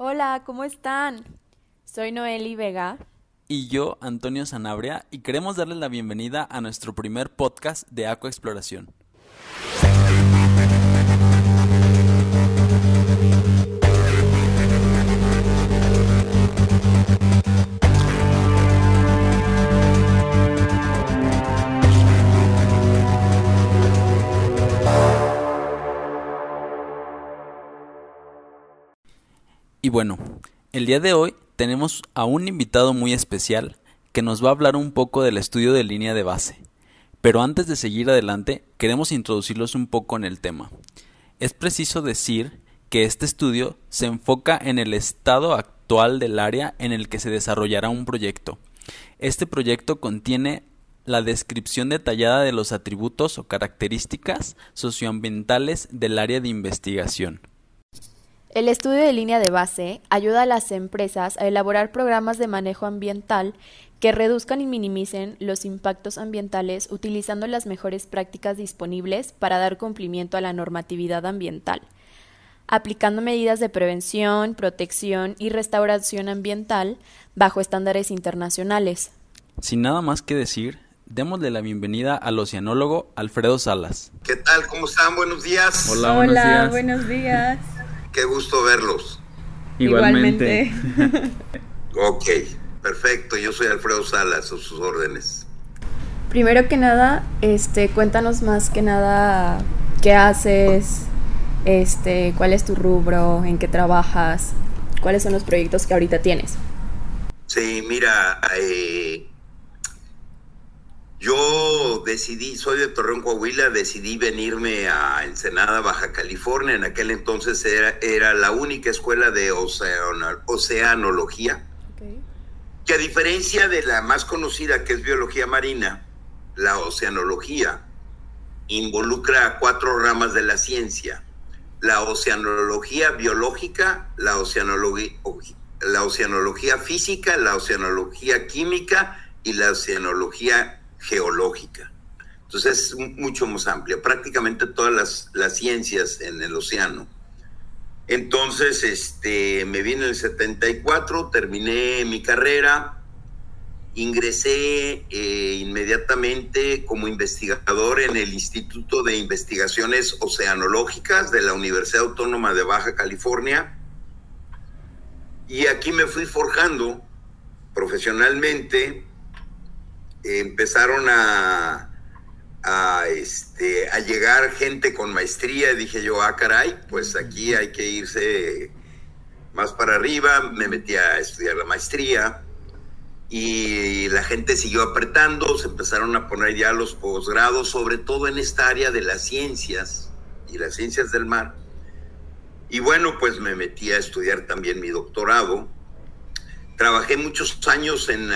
Hola, ¿cómo están? Soy Noeli Vega. Y yo, Antonio Sanabria, y queremos darles la bienvenida a nuestro primer podcast de Exploración. Y bueno, el día de hoy tenemos a un invitado muy especial que nos va a hablar un poco del estudio de línea de base. Pero antes de seguir adelante, queremos introducirlos un poco en el tema. Es preciso decir que este estudio se enfoca en el estado actual del área en el que se desarrollará un proyecto. Este proyecto contiene la descripción detallada de los atributos o características socioambientales del área de investigación. El estudio de línea de base ayuda a las empresas a elaborar programas de manejo ambiental que reduzcan y minimicen los impactos ambientales utilizando las mejores prácticas disponibles para dar cumplimiento a la normatividad ambiental, aplicando medidas de prevención, protección y restauración ambiental bajo estándares internacionales. Sin nada más que decir, démosle la bienvenida al oceanólogo Alfredo Salas. ¿Qué tal? ¿Cómo están? Buenos días. Hola, buenos días. Buenos días. Qué gusto verlos. Igualmente. ok, perfecto. Yo soy Alfredo Salas, a sus órdenes. Primero que nada, este, cuéntanos más que nada qué haces, este, cuál es tu rubro, en qué trabajas, cuáles son los proyectos que ahorita tienes. Sí, mira, eh, yo decidí, soy de Torreón, Coahuila, decidí venirme a Ensenada, Baja California. En aquel entonces era, era la única escuela de oceanología. Que a diferencia de la más conocida, que es biología marina, la oceanología involucra cuatro ramas de la ciencia. La oceanología biológica, la oceanología, la oceanología física, la oceanología química y la oceanología geológica. Entonces es mucho más amplia, prácticamente todas las, ciencias en el océano. Entonces, este, me vine en el 74, terminé mi carrera, ingresé eh, inmediatamente como investigador en el Instituto de Investigaciones Oceanológicas de la Universidad Autónoma de Baja California. Y aquí me fui forjando profesionalmente empezaron a, a, este, a llegar gente con maestría. Dije yo, ah, caray, pues aquí hay que irse más para arriba, me metí a estudiar la maestría y la gente siguió apretando, se empezaron a poner ya los posgrados, sobre todo en esta área de las ciencias y las ciencias del mar. Y bueno, pues me metí a estudiar también mi doctorado Trabajé muchos años en,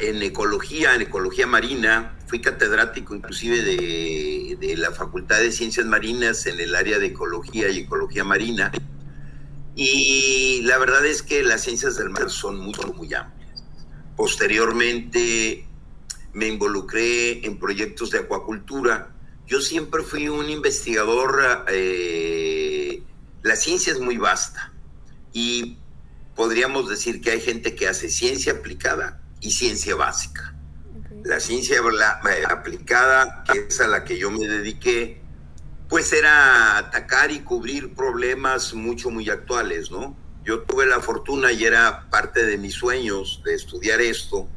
en ecología, en ecología marina. Fui catedrático inclusive de, de, la Facultad de Ciencias Marinas en el área de ecología y ecología marina. Y la verdad es que las ciencias del mar son muy, muy amplias. Posteriormente me involucré en proyectos de acuacultura. Yo siempre fui un investigador, eh, la ciencia es muy vasta y podríamos decir que hay gente que hace ciencia aplicada y ciencia básica. La ciencia eh, aplicada, que es a la que yo me dediqué, pues era atacar y cubrir problemas mucho, muy actuales, ¿no? Yo tuve la fortuna y era parte de mis sueños de estudiar esto,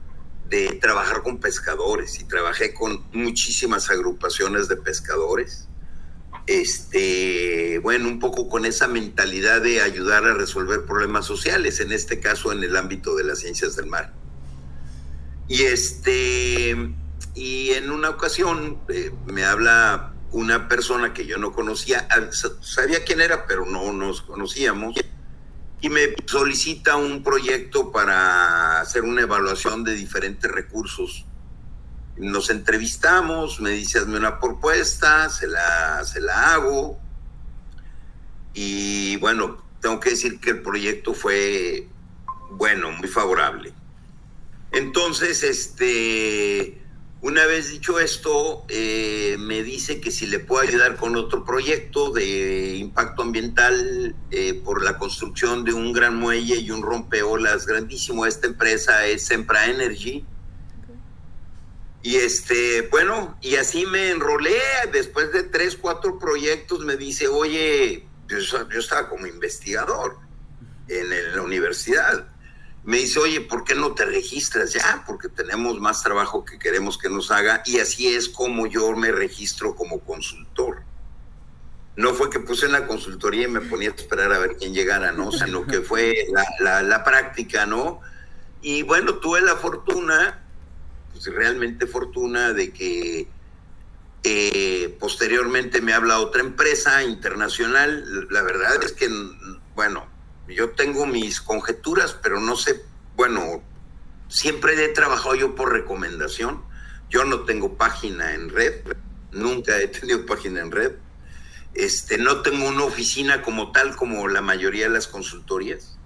de trabajar con pescadores y trabajé con muchísimas agrupaciones de pescadores este, bueno, un poco con esa mentalidad de ayudar a resolver problemas sociales, en este caso en el ámbito de las ciencias del mar. Y este, y en una ocasión eh, me habla una persona que yo no conocía, sabía quién era, pero no nos conocíamos, y me solicita un proyecto para hacer una evaluación de diferentes recursos nos entrevistamos, me dice hazme una propuesta, se la, se la hago. Y bueno, tengo que decir que el proyecto fue bueno, muy favorable. Entonces, este, Una vez dicho esto, eh, me dice que si le puedo ayudar con otro proyecto de impacto ambiental eh, por la construcción de un gran muelle y un rompeolas grandísimo. Esta empresa es Sempra Energy. Y este, bueno, y así me enrolé. Después de tres, cuatro proyectos, me dice, oye, yo, yo estaba como investigador en la universidad me dice, oye, ¿por qué no te registras ya? Porque tenemos más trabajo que queremos que nos haga y así es como yo me registro como consultor. No fue que puse en la consultoría y me ponía a esperar a ver quién llegara, ¿no? Sino que fue la, práctica, ¿no? Y bueno, tuve la fortuna, pues realmente fortuna de que eh, posteriormente me habla otra empresa internacional. La verdad es que, bueno, yo tengo mis conjeturas, pero no sé, bueno, siempre he trabajado yo por recomendación. Yo no tengo página en red, nunca he tenido página en red. Este, no tengo una oficina como tal, como la mayoría de las consultorías.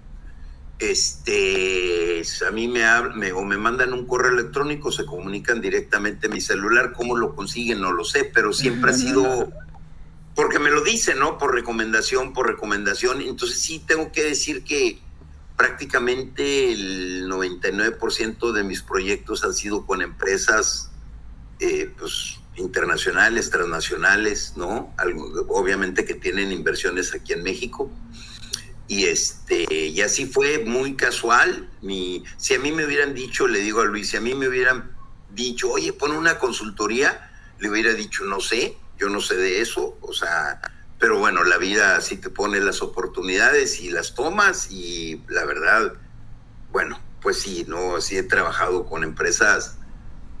Este, a mí me, me, o me mandan un correo electrónico, se comunican directamente a mi celular. ¿Cómo lo consiguen? No lo sé, pero siempre ha sido porque me lo dice, ¿no? Por recomendación, por recomendación. Entonces sí tengo que decir que prácticamente el 99% de mis proyectos han sido con empresas eh, pues, internacionales, transnacionales, ¿no? obviamente que tienen inversiones aquí en México. Y este, y así fue muy casual. Si a mí me hubieran dicho, le digo a Luis, si a mí me hubieran dicho, oye, pon una consultoría, le hubiera dicho, no sé, yo no sé de eso, o sea, pero bueno, la vida sí te pone las oportunidades y las tomas y la verdad, bueno, pues sí, no, sí he trabajado con empresas,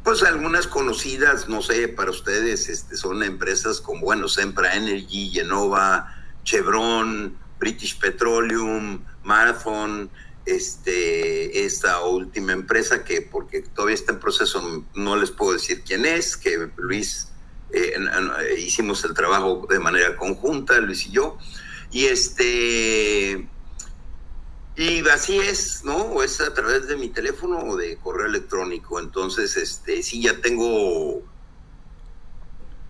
pues algunas conocidas, no sé, para ustedes, este, son empresas como, bueno, Sempra Energy, Genova, Chevron, British Petroleum, Marathon, este, esta última empresa que, porque todavía está en proceso, no les puedo decir quién es, que Luis eh, eh, hicimos el trabajo de manera conjunta, Luis y yo, y este, y así es, ¿no? O es a través de mi teléfono o de correo electrónico, entonces, este, sí, ya tengo,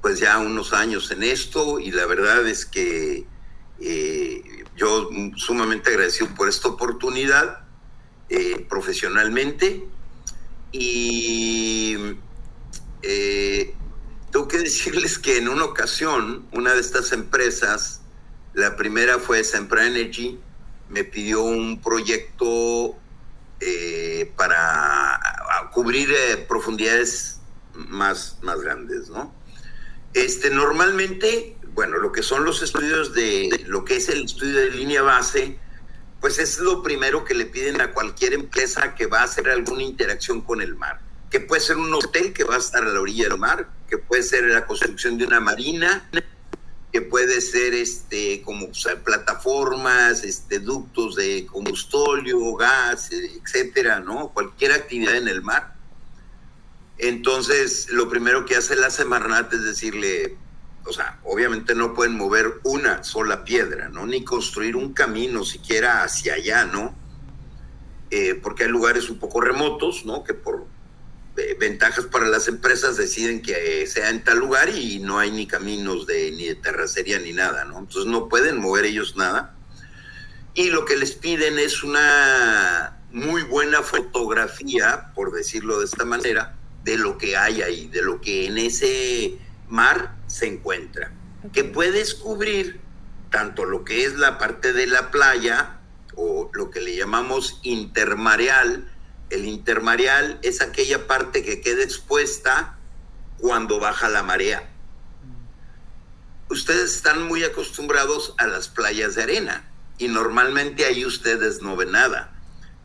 pues ya unos años en esto, y la verdad es que eh, yo sumamente agradecido por esta oportunidad profesionalmente, y tengo que decirles que en una ocasión, una de estas empresas, la primera fue Sempra Energy, me pidió un proyecto eh, para cubrir eh, profundidades más, más grandes, ¿no? Este, normalmente, bueno, lo que son los estudios de, lo que es el estudio de línea base, pues es lo primero que le piden a cualquier empresa que va a hacer alguna interacción con el mar que puede ser un hotel que va a estar a la orilla del mar, que puede ser la construcción de una marina, que puede ser este como plataformas, este ductos de combustorio, gas, etcétera, ¿no? Cualquier actividad en el mar. Entonces, lo primero que hace la Semarnat es decirle, o sea, obviamente no pueden mover una sola piedra, ¿no? Ni construir un camino siquiera hacia allá, ¿no? Eh, porque hay lugares un poco remotos, ¿no? Que por ventajas para las empresas deciden que sea en tal lugar y no hay ni caminos de ni de terracería ni nada, ¿no? Entonces no pueden mover ellos nada. Y lo que les piden es una muy buena fotografía, por decirlo de esta manera, de lo que hay ahí, de lo que en ese mar se encuentra, que puedes cubrir tanto lo que es la parte de la playa o lo que le llamamos intermareal, el intermareal es aquella parte que queda expuesta cuando baja la marea. Ustedes están muy acostumbrados a las playas de arena y normalmente ahí ustedes no ven nada.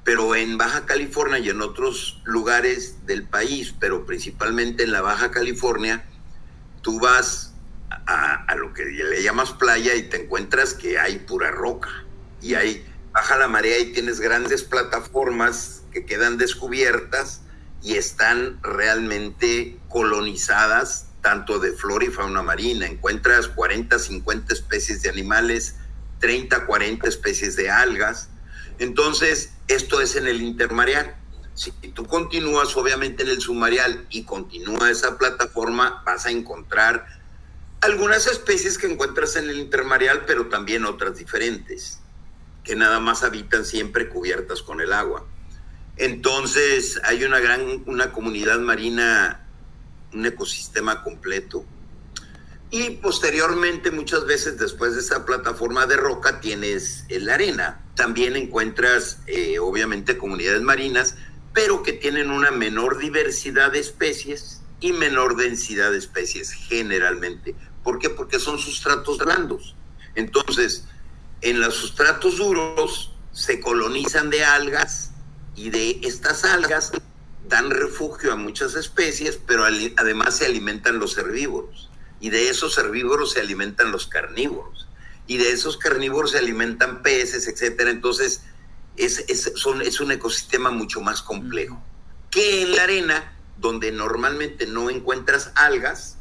Pero en Baja California y en otros lugares del país, pero principalmente en la Baja California, tú vas a, lo que le llamas playa y te encuentras que hay pura roca y hay baja la marea y tienes grandes plataformas que quedan descubiertas y están realmente colonizadas tanto de flora y fauna marina. Encuentras 40, 50 especies de animales, 30, 40 especies de algas. Entonces, esto es en el intermareal. Si tú continúas obviamente en el submarial y continúa esa plataforma, vas a encontrar algunas especies que encuentras en el intermareal, pero también otras diferentes, que nada más habitan siempre cubiertas con el agua. Entonces hay una gran, una comunidad marina, un ecosistema completo. Y posteriormente, muchas veces después de esa plataforma de roca, tienes la arena. También encuentras, eh, obviamente, comunidades marinas, pero que tienen una menor diversidad de especies y menor densidad de especies generalmente. ¿Por qué? Porque son sustratos blandos. Entonces, en los sustratos duros se colonizan de algas y de estas algas dan refugio a muchas especies, pero además se alimentan los herbívoros. Y de esos herbívoros se alimentan los carnívoros. Y de esos carnívoros se alimentan peces, etc. Entonces, es, son, es un ecosistema mucho más complejo. Que en la arena donde normalmente no encuentras algas,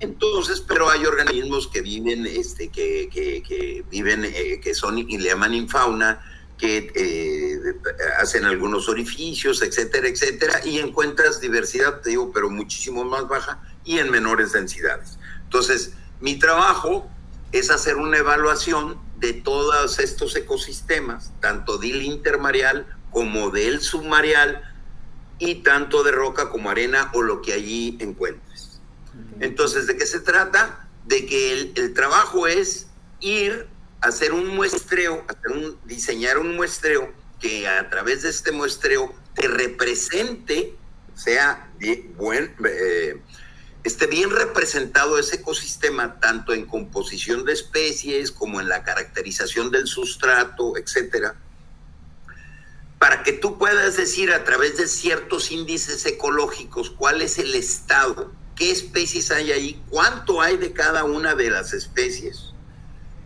entonces, pero hay organismos que viven, este, que, que, viven, eh, que son y le llaman infauna, que eh, hacen algunos orificios, etcétera, etcétera, y encuentras diversidad, te digo, pero muchísimo más baja y en menores densidades. Entonces, mi trabajo es hacer una evaluación de todos estos ecosistemas, tanto del intermareal como del submareal, y tanto de roca como arena o lo que allí encuentres. Entonces, ¿de qué se trata? De que el, trabajo es ir a hacer un muestreo, hacer un, diseñar un muestreo que a través de este muestreo te represente, sea buen, eh, esté bien representado ese ecosistema, tanto en composición de especies como en la caracterización del sustrato, etcétera para que tú puedas decir a través de ciertos índices ecológicos cuál es el estado, qué especies hay ahí, cuánto hay de cada una de las especies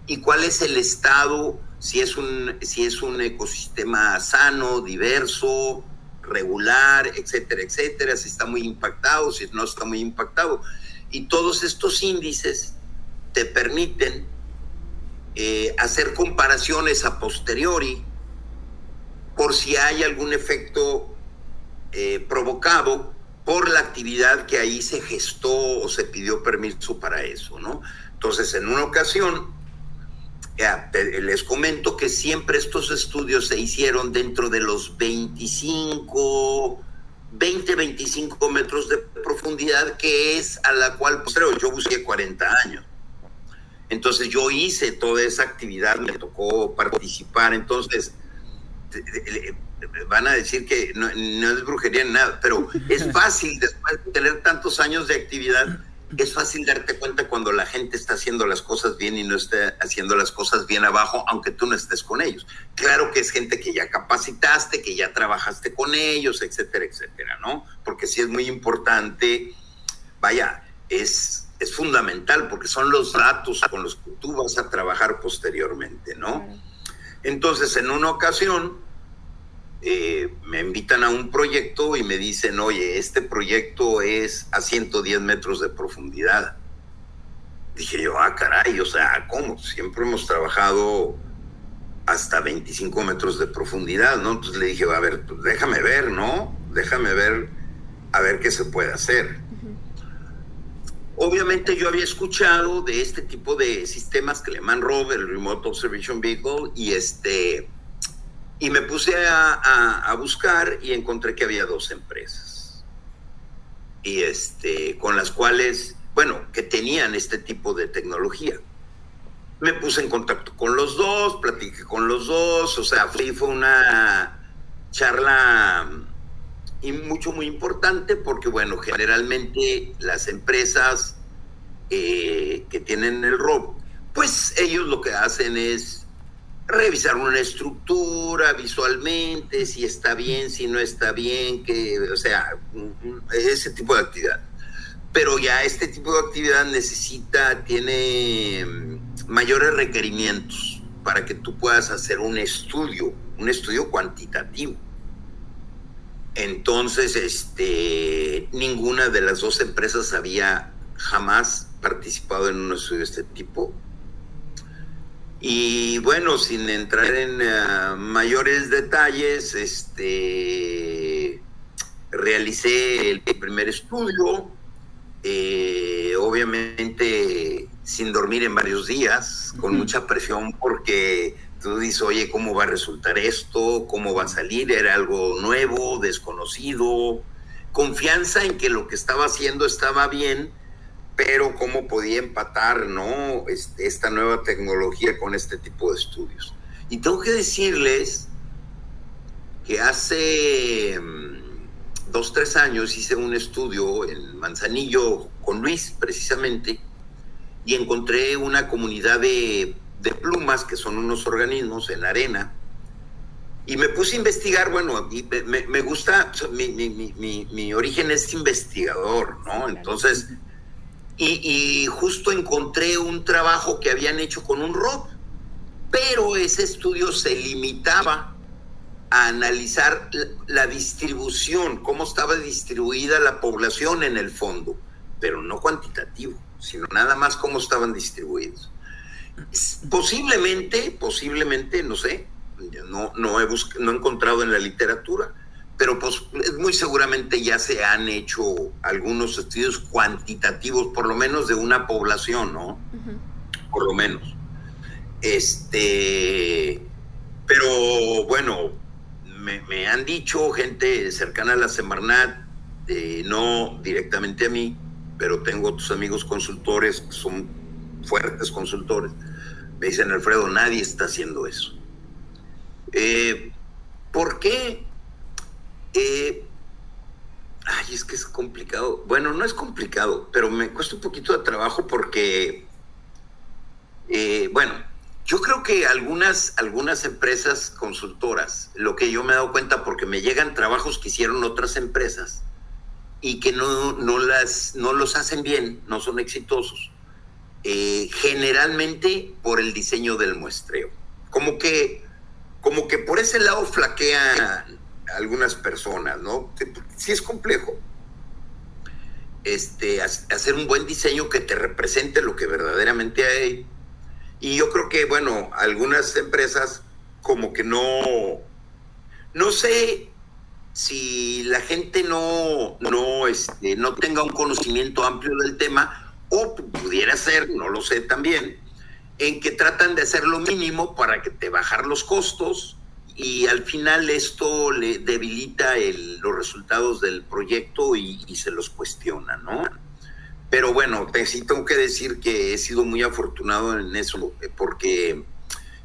y cuál es el estado, si es un, si es un ecosistema sano, diverso, regular, etcétera, etcétera, si está muy impactado, si no está muy impactado. Y todos estos índices te permiten eh, hacer comparaciones a posteriori por si hay algún efecto eh, provocado por la actividad que ahí se gestó o se pidió permiso para eso, ¿no? Entonces, en una ocasión, les comento que siempre estos estudios se hicieron dentro de los 25, 20, 25 metros de profundidad, que es a la cual, pues, creo, yo busqué 40 años. Entonces, yo hice toda esa actividad, me tocó participar, entonces van a decir que no, es brujería ni nada, pero es fácil después de tener tantos años de actividad, es fácil darte cuenta cuando la gente está haciendo las cosas bien y no está haciendo las cosas bien abajo, aunque tú no estés con ellos. Claro que es gente que ya capacitaste, que ya trabajaste con ellos, etcétera, etcétera, ¿no? Porque sí es muy importante, vaya, es, es fundamental porque son los datos con los que tú vas a trabajar posteriormente, ¿no? Entonces, en una ocasión, eh, me invitan a un proyecto y me dicen, oye, este proyecto es a 110 metros de profundidad. Dije yo, ah, caray, o sea, ¿cómo? Siempre hemos trabajado hasta 25 metros de profundidad, ¿no? Entonces le dije, a ver, pues déjame ver, ¿no? Déjame ver, a ver qué se puede hacer. Obviamente yo había escuchado de este tipo de sistemas que le llaman ROV, el Remote Observation Vehicle, y este y me puse a, buscar y encontré que había dos empresas. Y este, con las cuales, bueno, que tenían este tipo de tecnología. Me puse en contacto con los dos, platiqué con los dos, o sea, fue, fue una charla y mucho, muy importante porque, bueno, generalmente las empresas eh, que tienen el ROB, pues ellos lo que hacen es revisar una estructura visualmente, si está bien, si no está bien, que, o sea, ese tipo de actividad. Pero ya este tipo de actividad necesita, tiene mm, mayores requerimientos para que tú puedas hacer un estudio, un estudio cuantitativo. Entonces, este, ninguna de las dos empresas había jamás participado en un estudio de este tipo y bueno, sin entrar en eh, mayores detalles, este, realicé el primer estudio, eh, obviamente sin dormir en varios días, con mucha presión porque tú dices, oye, ¿cómo va a resultar esto? ¿Cómo va a salir? Era algo nuevo, desconocido, confianza en que lo que estaba haciendo estaba bien, pero cómo podía empatar, ¿no? Esta nueva tecnología con este tipo de estudios. Y tengo que decirles que hace mm, dos, tres años hice un estudio en Manzanillo con Luis, precisamente, y encontré una comunidad de, plumas, que son unos organismos en arena, y me puse a investigar, bueno, me, me gusta, mi, mi, mi, origen es investigador, ¿no? Entonces, y, justo encontré un trabajo que habían hecho con un rob, pero ese estudio se limitaba a analizar la distribución, cómo estaba distribuida la población en el fondo, pero no cuantitativo, sino nada más cómo estaban distribuidos. Posiblemente, posiblemente, no sé, no, no, he, no he encontrado en la literatura, pero pues, muy seguramente ya se han hecho algunos estudios cuantitativos, por lo menos de una población, ¿no? Por lo menos. Este, pero bueno, me, han dicho gente cercana a la Semarnat, eh, no directamente a mí, pero tengo otros amigos consultores que son fuertes consultores. Me dicen, Alfredo, nadie está haciendo eso. Eh, ¿Por qué? Eh, ay, es que es complicado. Bueno, no es complicado, pero me cuesta un poquito de trabajo porque, bueno, yo creo que algunas, algunas empresas consultoras, lo que yo me he dado cuenta porque me llegan trabajos que hicieron otras empresas y que no, no, las, no los hacen bien, no son exitosos, eh, generalmente por el diseño del muestreo. Como que, como que por ese lado flaquean algunas personas, ¿no? Sí es complejo. Este, hacer un buen diseño que te represente lo que verdaderamente hay y yo creo que, bueno, algunas empresas como que no, no sé si la gente no, no, este, no tenga un conocimiento amplio del tema, o pudiera ser, no lo sé también, en que tratan de hacer lo mínimo para que te bajar los costos y al final esto le debilita el, los resultados del proyecto y, se los cuestiona, ¿no? Pero bueno, sí tengo que decir que he sido muy afortunado en eso, eh, porque eh,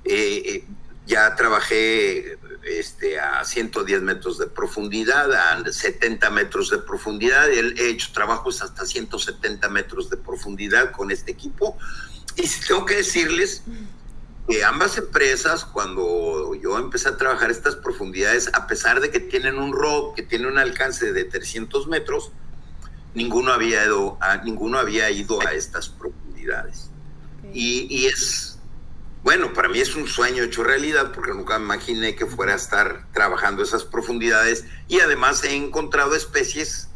eh, ya trabajé este, a 110 metros de profundidad, a 70 metros de profundidad, he hecho trabajos hasta 170 metros de profundidad con este equipo. Y tengo que decirles que ambas empresas, cuando yo empecé a trabajar estas profundidades, a pesar de que tienen un ROC que tiene un alcance de 300 metros, ninguno había ido a, ninguno había ido a estas profundidades. Y, es, bueno, para mí es un sueño hecho realidad porque nunca imaginé que fuera a estar trabajando esas profundidades y además he encontrado especies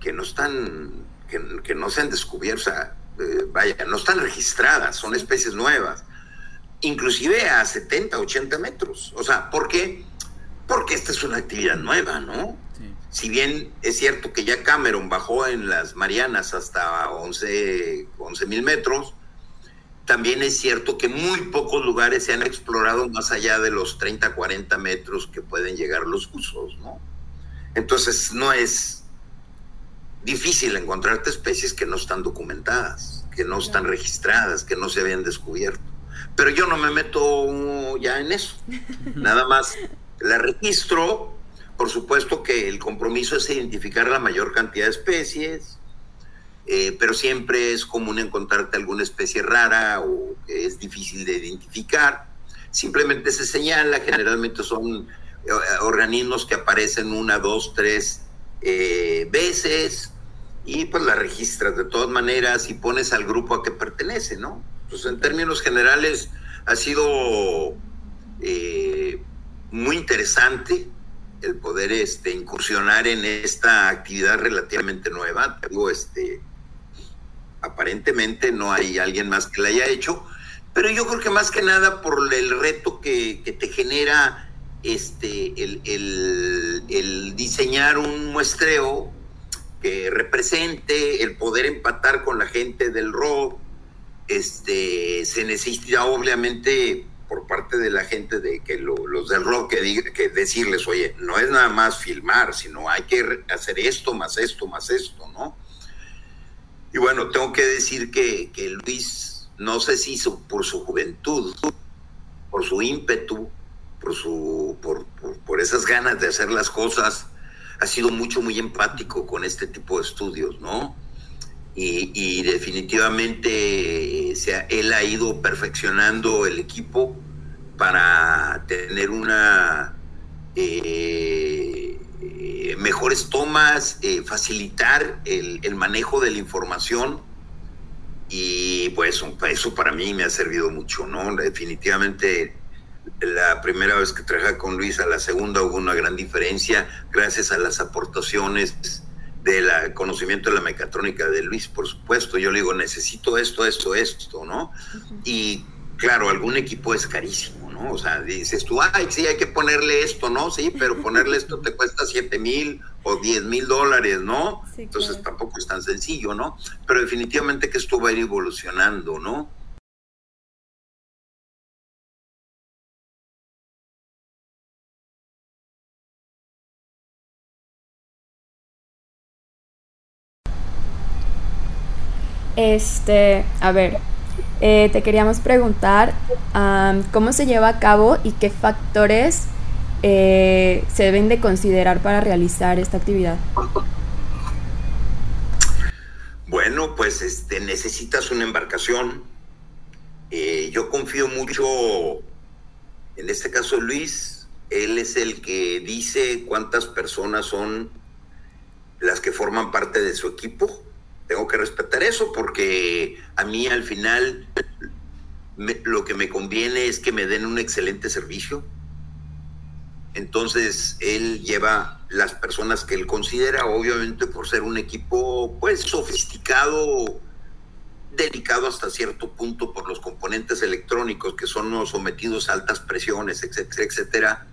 que no están, que, no se han descubierto, o sea, eh, vaya, no están registradas, son especies nuevas, inclusive a 70, 80 metros. O sea, ¿por qué? Porque esta es una actividad nueva, ¿no? si bien es cierto que ya Cameron bajó en las Marianas hasta 11 mil metros, también es cierto que muy pocos lugares se han explorado más allá de los 30, 40 metros que pueden llegar los usos, ¿no? Entonces no es difícil encontrarte especies que no están documentadas, que no están registradas, que no se habían descubierto. Pero yo no me meto ya en eso. Nada más la registro, por supuesto que el compromiso es identificar la mayor cantidad de especies, eh, pero siempre es común encontrarte alguna especie rara o que es difícil de identificar. Simplemente se señala, generalmente son eh, organismos que aparecen una, dos, tres eh, veces y pues la registras de todas maneras y pones al grupo a que pertenece, ¿no? Pues en términos generales ha sido muy interesante el poder este, incursionar en esta actividad relativamente nueva. Tengo este, aparentemente no hay alguien más que la haya hecho, pero yo creo que más que nada por el reto que, te genera este, el, diseñar un muestreo que represente el poder empatar con la gente del rock. Este, se necesita obviamente por parte de la gente de que los del rock que, que decirles, oye, no es nada más filmar, sino hay que hacer esto, más esto, más esto, ¿no? Y bueno, tengo que decir que, que Luis, no sé si por su juventud, por su ímpetu, por, su, por, por, esas ganas de hacer las cosas, ha sido mucho, muy empático con este tipo de estudios, ¿no? Y, definitivamente sea, él ha ido perfeccionando el equipo para tener una eh, eh, mejores tomas, eh, facilitar el, manejo de la información y pues eso para mí me ha servido mucho, ¿no? Definitivamente la primera vez que trabajé con Luis, a la segunda hubo una gran diferencia gracias a las aportaciones del conocimiento de la mecatrónica de Luis, por supuesto. Yo le digo, necesito esto, esto, esto, ¿no? Y claro, algún equipo es carísimo, ¿no? O sea, dices tú, ay, sí, hay que ponerle esto, ¿no? Sí, pero ponerle esto te cuesta 7 mil o 10 mil dólares, ¿no? Entonces tampoco es tan sencillo, ¿no? Pero definitivamente que esto va a ir evolucionando, ¿no? Este, a ver, eh, te queríamos preguntar cómo se lleva a cabo y qué factores eh, se deben de considerar para realizar esta actividad. Bueno, pues este, necesitas una embarcación. Eh, yo confío mucho, en este caso Luis, él es el que dice cuántas personas son las que forman parte de su equipo tengo que respetar eso porque a mí al final lo que me conviene es que me den un excelente servicio. Entonces él lleva las personas que él considera, obviamente por ser un equipo pues sofisticado, delicado hasta cierto punto por los componentes electrónicos que son sometidos a altas presiones, etcétera, etcétera,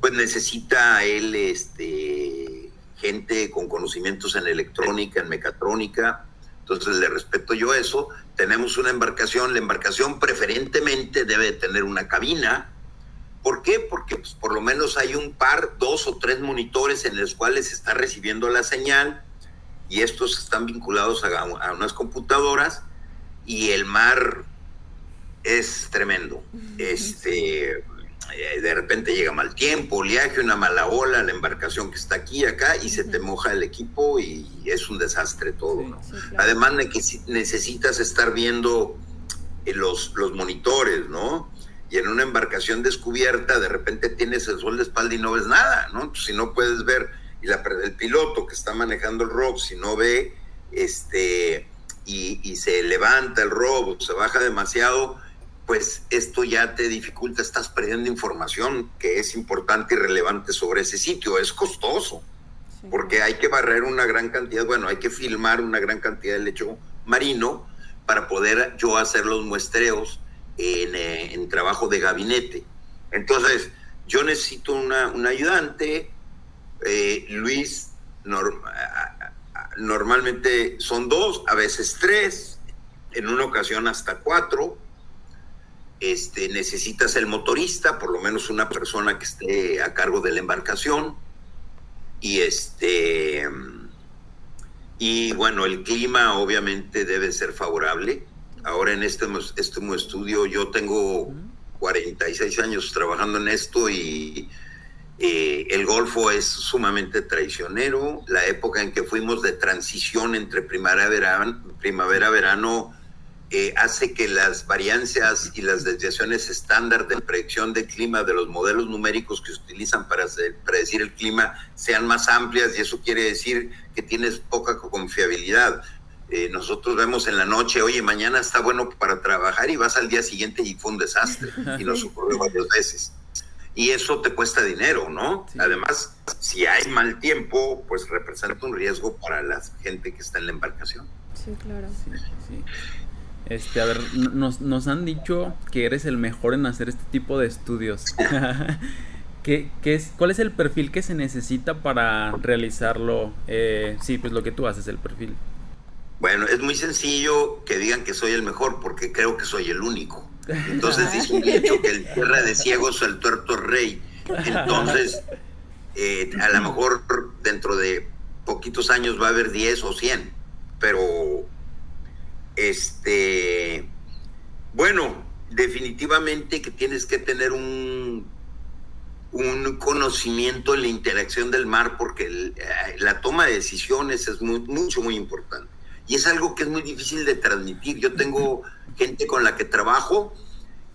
pues necesita él este gente con conocimientos en electrónica, en mecatrónica. Entonces le respeto yo eso. Tenemos una embarcación, la embarcación preferentemente debe tener una cabina. ¿Por qué? Porque pues, por lo menos hay un par, dos o tres monitores en los cuales se está recibiendo la señal y estos están vinculados a, a unas computadoras y el mar es tremendo. Este, eh, de repente llega mal tiempo, oleaje, una mala ola, la embarcación que está aquí, acá, y se te moja el equipo y es un desastre todo, ¿no? Además de que necesitas estar viendo eh, los, los monitores, ¿no? Y en una embarcación descubierta, de repente tienes el sol de espalda y no ves nada, ¿no? Si no puedes ver, y la, el piloto que está manejando el rock, si no ve, este, y, y se levanta el robo, se baja demasiado, pues esto ya te dificulta, estás perdiendo información que es importante y relevante sobre ese sitio, es costoso, porque hay que barrer una gran cantidad, bueno, hay que filmar una gran cantidad de lecho marino para poder yo hacer los muestreos en, eh, trabajo de gabinete. Entonces, yo necesito una, un ayudante, eh, Luis, normalmente son dos, a veces tres, en una ocasión hasta cuatro, este, necesitas el motorista, por lo menos una persona que esté a cargo de la embarcación. Y este y bueno, el clima obviamente debe ser favorable. Ahora en este, este estudio yo tengo 46 años trabajando en esto y eh, el Golfo es sumamente traicionero. La época en que fuimos de transición entre primavera-verano, primavera-verano eh, hace que las variancias y las desviaciones estándar de predicción del clima de los modelos numéricos que se utilizan para predecir el clima sean más amplias y eso quiere decir que tienes poca confiabilidad. Eh, nosotros vemos en la noche, oye, mañana está bueno para trabajar y vas al día siguiente y fue un desastre y nos ocurrió varias veces. Y eso te cuesta dinero, ¿no? Además, si hay mal tiempo, pues representa un riesgo para la gente que está en la embarcación. Sí, claro. Sí, sí. Este, a ver, nos, nos han dicho que eres el mejor en hacer este tipo de estudios. ¿Qué, es, ¿Cuál es el perfil que se necesita para realizarlo? Eh, sí, pues lo que tú haces, el perfil. Bueno, es muy sencillo que digan que soy el mejor porque creo que soy el único. Entonces dice un dicho que el tierra de ciegos el tuerto rey. Entonces, eh, a lo mejor dentro de poquitos años va a haber 10 o 100, pero este, bueno, definitivamente que tienes que tener un un conocimiento en la interacción del mar porque eh, la toma de decisiones es muy, mucho, muy importante. Y es algo que es muy difícil de transmitir. Yo tengo gente con la que trabajo,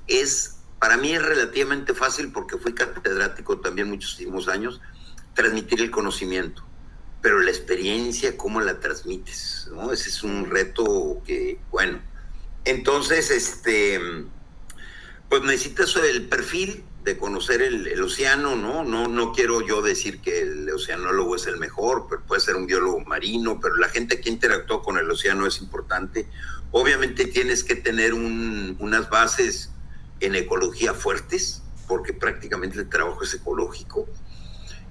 es, para mí es relativamente fácil porque fui catedrático también muchísimos años, transmitir el conocimiento. Pero la experiencia, ¿cómo la transmites? Ese es un reto que, bueno. Entonces, este, pues necesitas el perfil de conocer el, océano, ¿no? ¿no? No quiero yo decir que el oceanólogo es el mejor, pero puede ser un biólogo marino, pero la gente que interactuó con el océano es importante. Obviamente tienes que tener unas bases en ecología fuertes, porque prácticamente el trabajo es ecológico.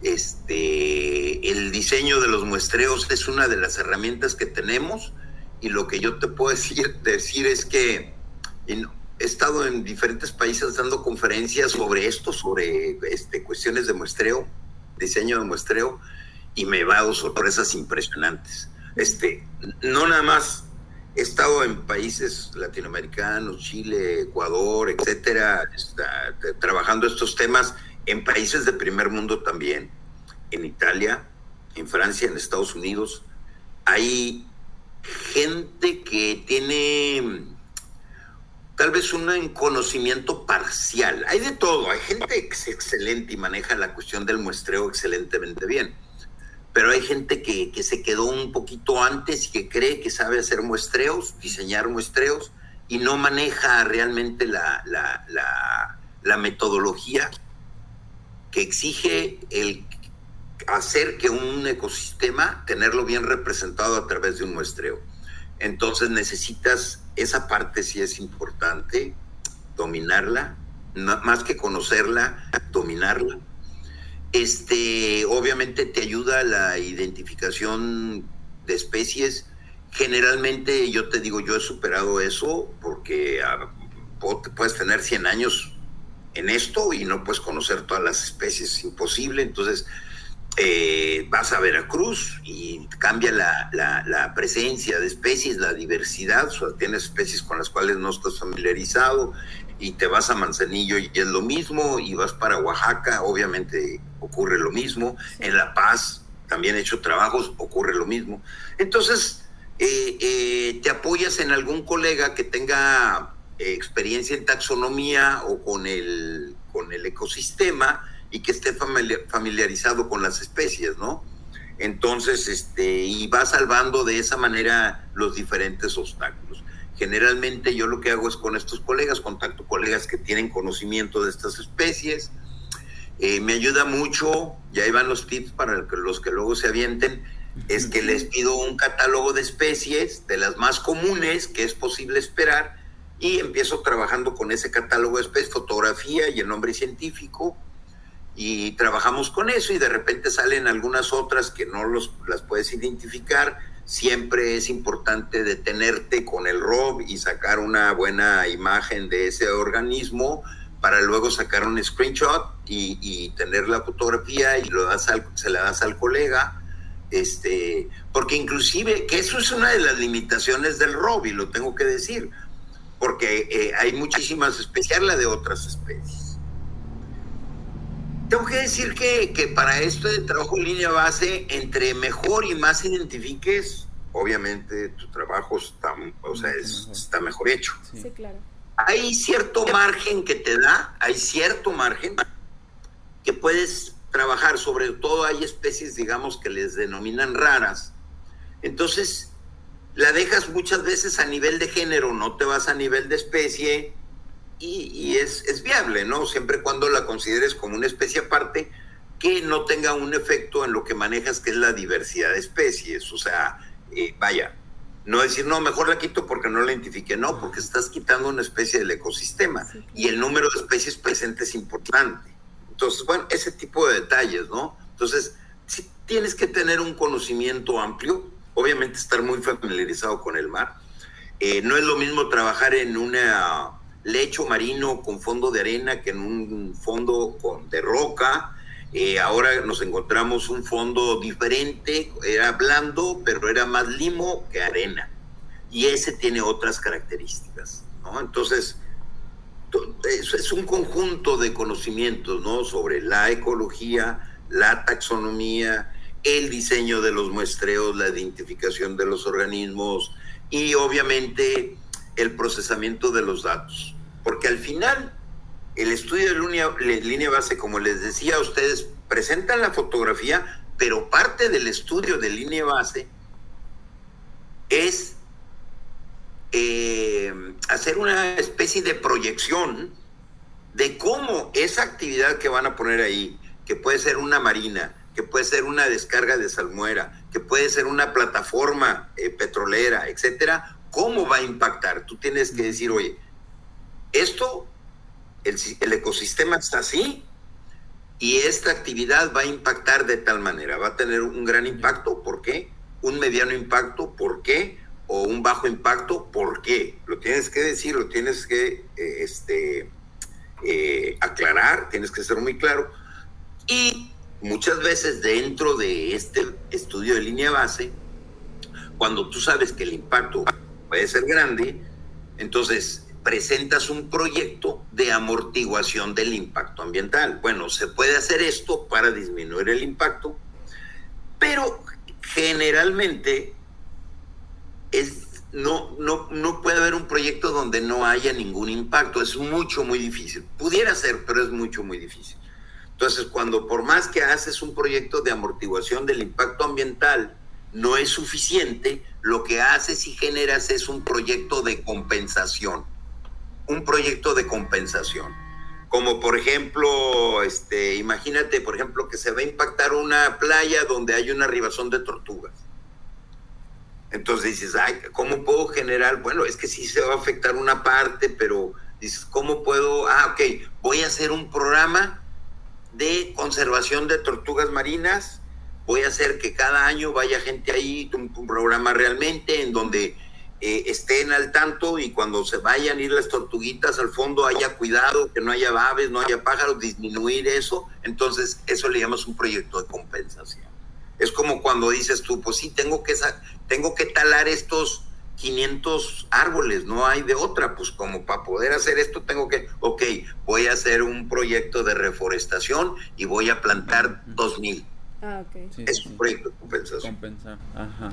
Este, el diseño de los muestreos es una de las herramientas que tenemos y lo que yo te puedo decir, decir es que he estado en diferentes países dando conferencias sobre esto, sobre este, cuestiones de muestreo, diseño de muestreo, y me he dado sorpresas impresionantes. Este, no nada más he estado en países latinoamericanos, Chile, Ecuador, etcétera, trabajando estos temas en países de primer mundo también, en Italia, en Francia, en Estados Unidos. Hay gente que tiene tal vez un conocimiento parcial. Hay de todo, hay gente que excelente y maneja la cuestión del muestreo excelentemente bien, pero hay gente que, se quedó un poquito antes y que cree que sabe hacer muestreos, diseñar muestreos, y no maneja realmente la metodología que exige el hacer que un ecosistema, tenerlo bien representado a través de un muestreo. Entonces necesitas, esa parte sí es importante, dominarla, más que conocerla, dominarla. Este, obviamente te ayuda la identificación de especies. Generalmente yo te digo, yo he superado eso porque ah, puedes tener 100 años en esto y no puedes conocer todas las especies, es imposible. Entonces, eh, vas a Veracruz y cambia la, presencia de especies, la diversidad, tienes especies con las cuales no estás familiarizado y te vas a Manzanillo y es lo mismo, y vas para Oaxaca, obviamente ocurre lo mismo, en La Paz también he hecho trabajos, ocurre lo mismo. Entonces, eh, eh, te apoyas en algún colega que tenga experiencia en taxonomía o con el, con el ecosistema, y que esté familiarizado con las especies, ¿no? Entonces, este, y va salvando de esa manera los diferentes obstáculos. Generalmente yo lo que hago es con estos colegas, contacto colegas que tienen conocimiento de estas especies. Eh, me ayuda mucho, ya ahí van los tips para los que luego se avienten, es que les pido un catálogo de especies, de las más comunes que es posible esperar, y empiezo trabajando con ese catálogo de especies, fotografía y el nombre científico, y trabajamos con eso y de repente salen algunas otras que no los, las puedes identificar. Siempre es importante detenerte con el ROB y sacar una buena imagen de ese organismo para luego sacar un screenshot y, tener la fotografía y lo das se la das al colega. Este, porque inclusive, que eso es una de las limitaciones del ROB y lo tengo que decir, porque eh, hay muchísimas especies, la de otras especies tengo que decir que, para esto de trabajo en línea base, entre mejor y más identifiques, obviamente tu trabajo está, o sea, está mejor hecho. Sí, claro. Hay cierto margen que te da, hay cierto margen que puedes trabajar, sobre todo hay especies, digamos, que les denominan raras. Entonces, la dejas muchas veces a nivel de género, no te vas a nivel de especie, y, es, viable, ¿no? Siempre cuando la consideres como una especie aparte que no tenga un efecto en lo que manejas, que es la diversidad de especies. O sea, eh, vaya, no decir, no, mejor la quito porque no la identifique, no, porque estás quitando una especie del ecosistema y el número de especies presentes es importante. Entonces, bueno, ese tipo de detalles, ¿no? Entonces, si tienes que tener un conocimiento amplio, obviamente estar muy familiarizado con el mar. Eh, no es lo mismo trabajar en un lecho marino con fondo de arena que en un fondo con, de roca. Eh, ahora nos encontramos un fondo diferente, era blando, pero era más limo que arena. Y ese tiene otras características, ¿no? Entonces, es un conjunto de conocimientos, ¿no? Sobre la ecología, la taxonomía, el diseño de los muestreos, la identificación de los organismos y obviamente el procesamiento de los datos. Porque al final, el estudio de línea, línea base, como les decía, ustedes presentan la fotografía, pero parte del estudio de línea base es eh, hacer una especie de proyección de cómo esa actividad que van a poner ahí, que puede ser una marina, que puede ser una descarga de salmuera, que puede ser una plataforma eh, petrolera, etcétera, cómo va a impactar. Tú tienes que decir, oye, esto, el, ecosistema está así, y esta actividad va a impactar de tal manera, va a tener un gran impacto, ¿por qué? Un mediano impacto, ¿por qué? o un bajo impacto, ¿por qué? Lo tienes que decir, lo tienes que eh, este, eh, aclarar, tienes que ser muy claro. Y muchas veces dentro de este estudio de línea base, cuando tú sabes que el impacto puede ser grande, entonces presentas un proyecto de amortiguación del impacto ambiental. Bueno, se puede hacer esto para disminuir el impacto, pero generalmente es, no, no, no puede haber un proyecto donde no haya ningún impacto. Es mucho, muy difícil. Pudiera ser, pero es mucho, muy difícil. Entonces, cuando por más que haces un proyecto de amortiguación del impacto ambiental, no es suficiente, lo que haces y generas es un proyecto de compensación. Un proyecto de compensación. Como por ejemplo, este, imagínate, por ejemplo, que se va a impactar una playa donde hay una ribazón de tortugas entonces dices, ay, ¿cómo puedo generar? Bueno, es que sí se va a afectar una parte, pero dices, ¿cómo puedo? Ah, ok, voy a hacer un programa de conservación de tortugas marinas. Voy a hacer que cada año vaya gente ahí, un, programa realmente en donde eh, estén al tanto y cuando se vayan ir las tortuguitas al fondo haya cuidado, que no haya aves, no haya pájaros, disminuir eso. Entonces, eso le llamas un proyecto de compensación. Es como cuando dices tú, pues sí, tengo que, tengo que talar estos 500 árboles, no hay de otra, pues como para poder hacer esto tengo que, ok, voy a hacer un proyecto de reforestación y voy a plantar 2000. Ah, ok. es un proyecto de compensación. Compensar, ajá.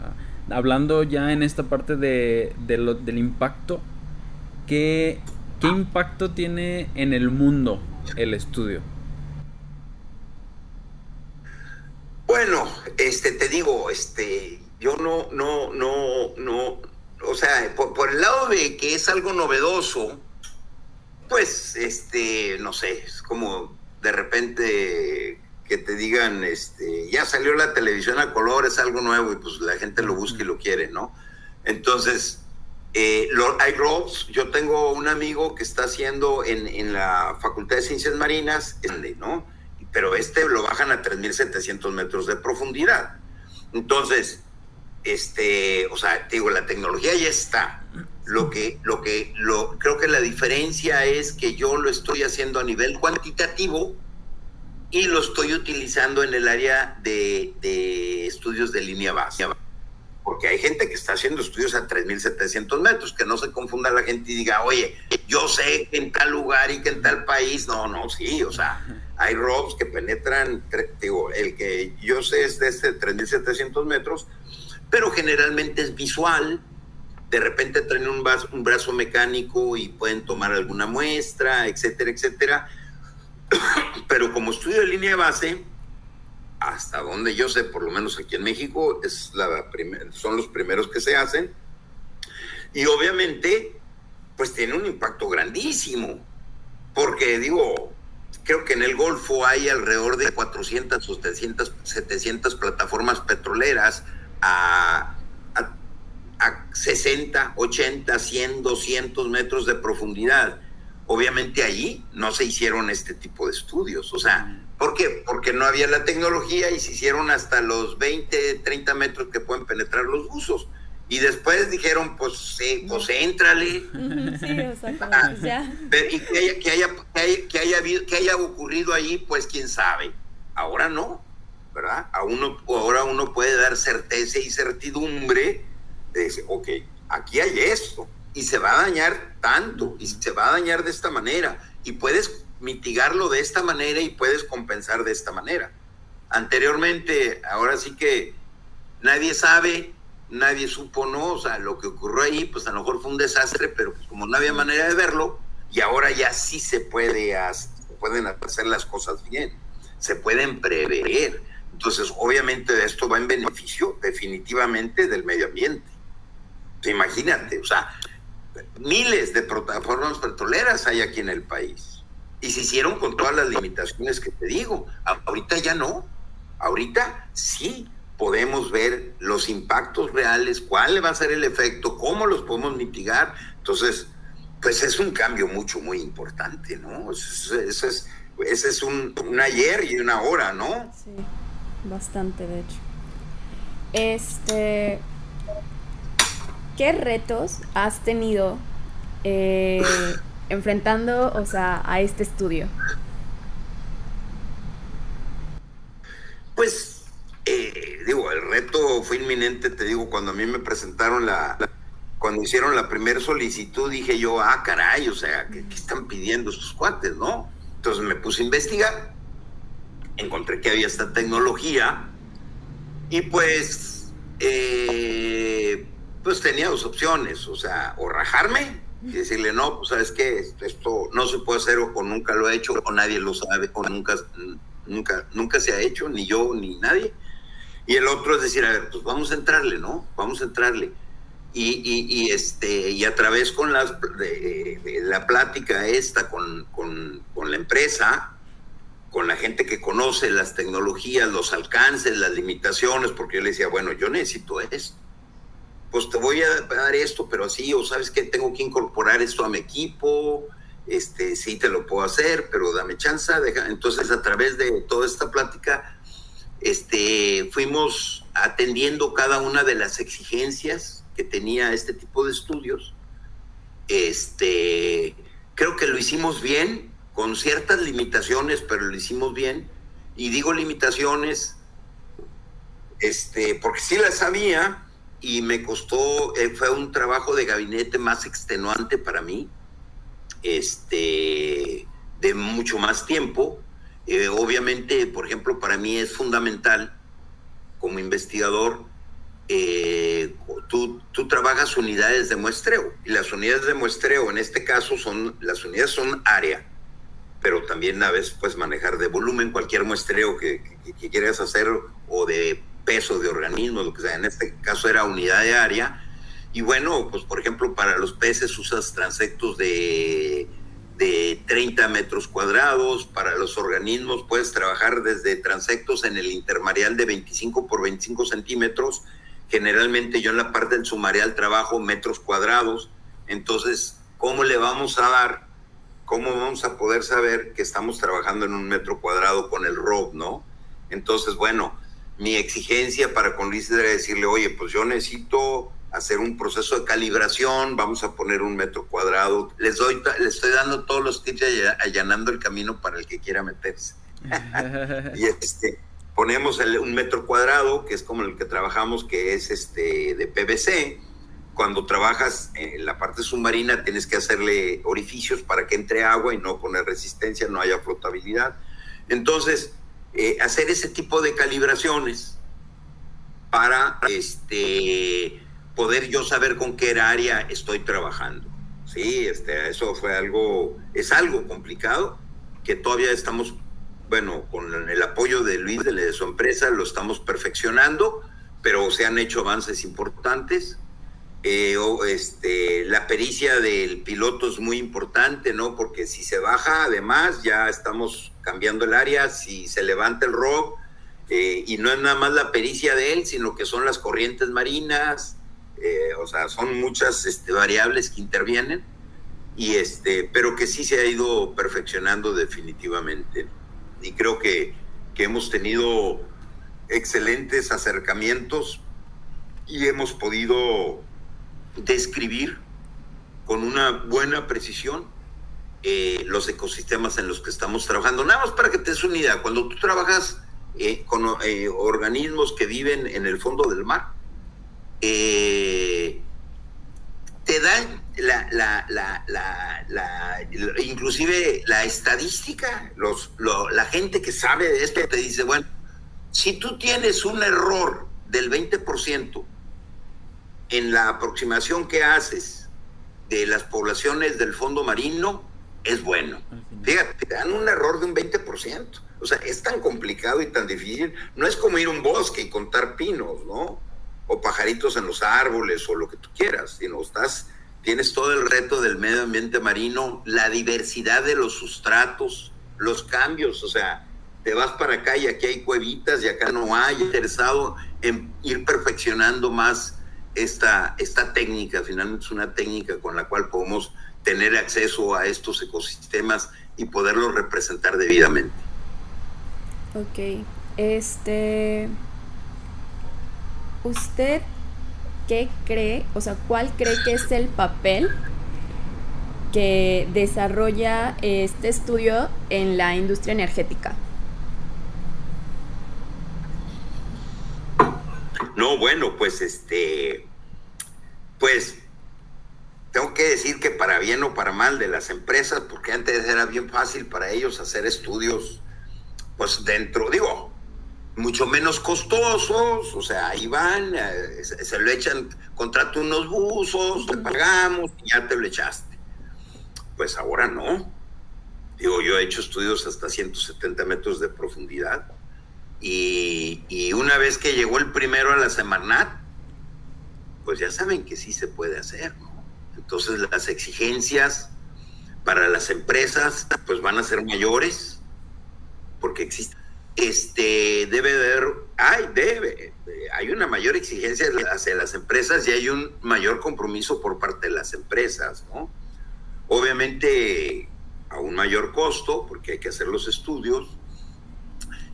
Ah, hablando ya en esta parte de, lo, del impacto, ¿qué, ¿qué impacto tiene en el mundo el estudio? Bueno, este, te digo, este, yo no, no, no, no, o sea, por, el lado de que es algo novedoso, pues, este, no sé, es como de repente que te digan, este, ya salió la televisión a color, es algo nuevo y pues la gente lo busca y lo quiere, ¿no? Entonces, eh, hay robots, yo tengo un amigo que está haciendo en, en la Facultad de Ciencias Marinas, ¿no? pero este lo bajan a 3.700 metros de profundidad. Entonces, este, o sea, digo, la tecnología ya está. Lo que, lo que, lo, creo que la diferencia es que yo lo estoy haciendo a nivel cuantitativo y lo estoy utilizando en el área de, de estudios de línea base. Porque hay gente que está haciendo estudios a 3.700 metros, que no se confunda la gente y diga, oye, yo sé que en tal lugar y que en tal país, no, no, sí, o sea, hay robos que penetran, digo, el que yo sé es de este 3.700 metros, pero generalmente es visual, de repente traen un un brazo mecánico y pueden tomar alguna muestra, etcétera, etcétera, pero como estudio de línea base, hasta donde yo sé, por lo menos aquí en México, es la son los primeros que se hacen. Y obviamente, pues tiene un impacto grandísimo, porque digo, creo que en el Golfo hay alrededor de 400 o 700, 700 plataformas petroleras a, a, a 60, 80, 100, 200 metros de profundidad. obviamente ahí no se hicieron este tipo de estudios. O sea, ¿por qué? Porque no había la tecnología y se hicieron hasta los 20, 30 metros que pueden penetrar los buzos. Y después dijeron, pues sí, pues éntrale. Sí, o sea, ah, ya. y que haya, que, haya, que, haya, que, haya, ocurrido ahí, pues quién sabe. Ahora no, ¿verdad? A uno, ahora uno puede dar certeza y certidumbre de decir, ok, aquí hay esto y se va a dañar tanto y se va a dañar de esta manera y puedes mitigarlo de esta manera y puedes compensar de esta manera. Anteriormente, ahora sí que nadie sabe, nadie supo, no, o sea, lo que ocurrió ahí, pues a lo mejor fue un desastre, pero pues como no había manera de verlo, y ahora ya sí se puede hacer, pueden hacer las cosas bien, se pueden prever. Entonces, obviamente esto va en beneficio definitivamente del medio ambiente. Imagínate, o sea, miles de plataformas petroleras hay aquí en el país. Y se hicieron con todas las limitaciones que te digo. Ahorita ya no. Ahorita sí podemos ver los impactos reales, cuál va a ser el efecto, cómo los podemos mitigar. Entonces, pues es un cambio mucho, muy importante, ¿no? Ese es, ese es un, un ayer y una hora, ¿no? Sí, bastante, de hecho. Este, ¿qué retos has tenido eh, enfrentando, o sea, a este estudio? Pues, eh, digo, el reto fue inminente, te digo, cuando a mí me presentaron la, cuando hicieron la primera solicitud, dije yo, ah, caray, o sea, ¿qué, están pidiendo estos cuates, no? Entonces me puse a investigar, encontré que había esta tecnología y pues eh, pues tenía dos opciones, o sea, o rajarme y decirle, no, pues sabes qué, esto no se puede hacer o, nunca lo ha hecho o nadie lo sabe o nunca, nunca, nunca se ha hecho, ni yo ni nadie. Y el otro es decir, a ver, pues vamos a entrarle, ¿no? Vamos a entrarle. Y, y, este, y a través con las, de, la plática esta con, con, con la empresa, con la gente que conoce las tecnologías, los alcances, las limitaciones, porque yo le decía, bueno, yo necesito esto pues te voy a dar esto, pero así, o sabes que tengo que incorporar esto a mi equipo, este, sí te lo puedo hacer, pero dame chance. Deja. Entonces, a través de toda esta plática, este, fuimos atendiendo cada una de las exigencias que tenía este tipo de estudios. Este, creo que lo hicimos bien, con ciertas limitaciones, pero lo hicimos bien. Y digo limitaciones, este, porque sí las sabía, y me costó, eh, fue un trabajo de gabinete más extenuante para mí, este, de mucho más tiempo. Eh, obviamente, por ejemplo, para mí es fundamental como investigador, eh, tú, tú, trabajas unidades de muestreo y las unidades de muestreo en este caso son, las unidades son área, pero también a veces puedes manejar de volumen cualquier muestreo que, quieras hacer o de peso de organismo, lo que sea. En este caso era unidad de área. Y bueno, pues por ejemplo, para los peces usas transectos de, de 30 metros cuadrados. Para los organismos puedes trabajar desde transectos en el intermareal de 25 por 25 centímetros. Generalmente yo en la parte del sumarial trabajo metros cuadrados. Entonces, ¿cómo le vamos a dar? ¿Cómo vamos a poder saber que estamos trabajando en un metro cuadrado con el ROB, no? Entonces, bueno, mi exigencia para con Luis era decirle, oye, pues yo necesito hacer un proceso de calibración, vamos a poner un metro cuadrado. Les doy, les estoy dando todos los tips allanando el camino para el que quiera meterse. y este, ponemos un metro cuadrado, que es como el que trabajamos, que es este de PVC. Cuando trabajas en la parte submarina tienes que hacerle orificios para que entre agua y no poner resistencia, no haya flotabilidad. Entonces, eh, hacer ese tipo de calibraciones para este, poder yo saber con qué área estoy trabajando. Sí, este, eso fue algo, es algo complicado que todavía estamos, bueno, con el apoyo de Luis, de su empresa, lo estamos perfeccionando, pero se han hecho avances importantes. Eh, este, la pericia del piloto es muy importante, ¿no? Porque si se baja, además, ya estamos cambiando el área, si se levanta el rock, eh, y no es nada más la pericia de él, sino que son las corrientes marinas, eh, o sea, son muchas este, variables que intervienen. y este, pero que sí se ha ido perfeccionando definitivamente. Y creo que, que hemos tenido excelentes acercamientos y hemos podido describir con una buena precisión eh, los ecosistemas en los que estamos trabajando. Nada más para que te des una idea, cuando tú trabajas eh, con eh, organismos que viven en el fondo del mar, te dan la, la, la, la, inclusive la estadística, la gente que sabe de esto te dice, bueno, si tú tienes un error del 20% en la aproximación que haces de las poblaciones del fondo marino, es bueno. Fíjate, te dan un error de un 20%. O sea, es tan complicado y tan difícil. No es como ir a un bosque y contar pinos, ¿no? O pajaritos en los árboles o lo que tú quieras, sino estás, tienes todo el reto del medio ambiente marino, la diversidad de los sustratos, los cambios, o sea, te vas para acá y aquí hay cuevitas y acá no hay, interesado en ir perfeccionando más esta, esta técnica, finalmente es una técnica con la cual podemos tener acceso a estos ecosistemas y poderlos representar debidamente. Ok, este, ¿usted qué cree, o sea, cuál cree que es el papel que desarrolla este estudio en la industria energética? No, bueno, pues este, pues tengo que decir que para bien o para mal de las empresas, porque antes era bien fácil para ellos hacer estudios, pues dentro, digo, mucho menos costosos, o sea, ahí van, eh, se, lo echan, contrato unos buzos, te pagamos y ya te lo echaste. Pues ahora no. Digo, yo he hecho estudios hasta 170 metros de profundidad y, una vez que llegó el primero a la Semarnat, pues ya saben que sí se puede hacer, ¿no? Entonces las exigencias para las empresas pues van a ser mayores porque existe este debe haber hay debe hay una mayor exigencia hacia las empresas y hay un mayor compromiso por parte de las empresas, ¿no? Obviamente a un mayor costo porque hay que hacer los estudios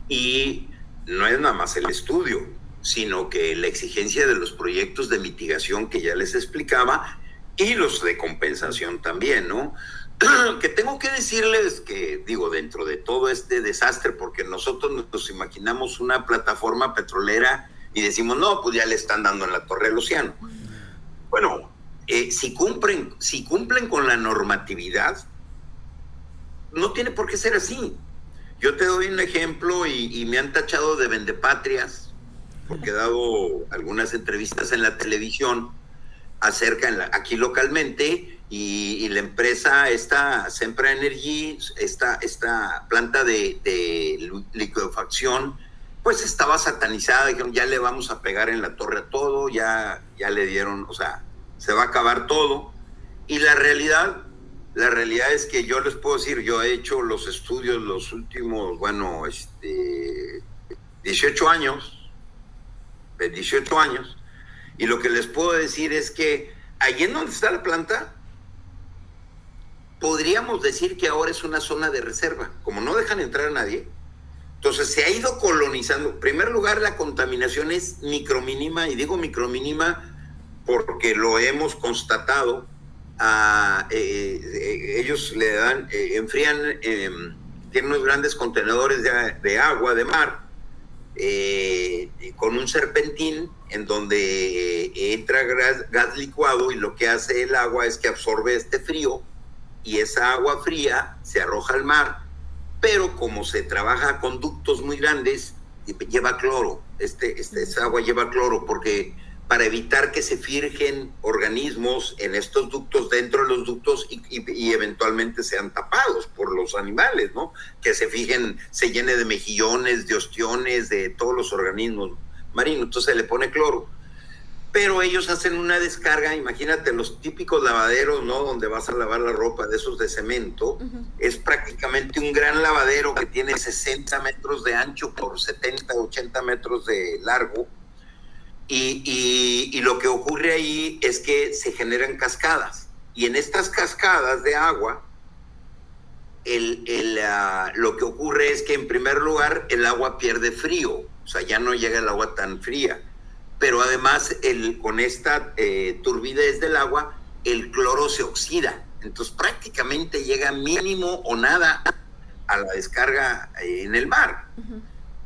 y no es nada más el estudio, sino que la exigencia de los proyectos de mitigación que ya les explicaba y los de compensación también, ¿no? que tengo que decirles que, digo, dentro de todo este desastre, porque nosotros nos imaginamos una plataforma petrolera y decimos, no, pues ya le están dando en la torre del océano. Bueno, eh, si, cumplen, si cumplen con la normatividad, no tiene por qué ser así. Yo te doy un ejemplo y, me han tachado de vendepatrias, porque he dado algunas entrevistas en la televisión acerca aquí localmente y, la empresa, esta Sempra Energy, esta, esta planta de, de liquefacción, pues estaba satanizada, dijeron, ya le vamos a pegar en la torre a todo, ya, ya le dieron, o sea, se va a acabar todo. Y la realidad, la realidad es que yo les puedo decir, yo he hecho los estudios los últimos, bueno, este, 18 años, de 18 años, y lo que les puedo decir es que allí en donde está la planta, podríamos decir que ahora es una zona de reserva. Como no dejan entrar a nadie, entonces se ha ido colonizando. En primer lugar, la contaminación es micromínima, y digo micromínima porque lo hemos constatado. A, eh, eh, ellos le dan, eh, enfrían, em, tienen unos grandes contenedores de, de agua de mar eh, con un serpentín en donde eh, entra gas, licuado y lo que hace el agua es que absorbe este frío y esa agua fría se arroja al mar, pero como se trabaja con ductos muy grandes, lleva cloro, este, este, esa agua lleva cloro porque para evitar que se firgen organismos en estos ductos, dentro de los ductos y, eventualmente sean tapados por los animales, ¿no? Que se fijen, se llene de mejillones, de ostiones, de todos los organismos marinos. Entonces se le pone cloro. Pero ellos hacen una descarga, imagínate los típicos lavaderos, ¿no? Donde vas a lavar la ropa de esos de cemento. Es prácticamente un gran lavadero que tiene 60 metros de ancho por 70, 80 metros de largo y, y, lo que ocurre ahí es que se generan cascadas. Y en estas cascadas de agua, el, ah, lo que ocurre es que en primer lugar el agua pierde frío, o sea, ya no llega el agua tan fría. Pero además el, con esta eh, turbidez del agua, el cloro se oxida. Entonces prácticamente llega mínimo o nada a la descarga eh, en el mar.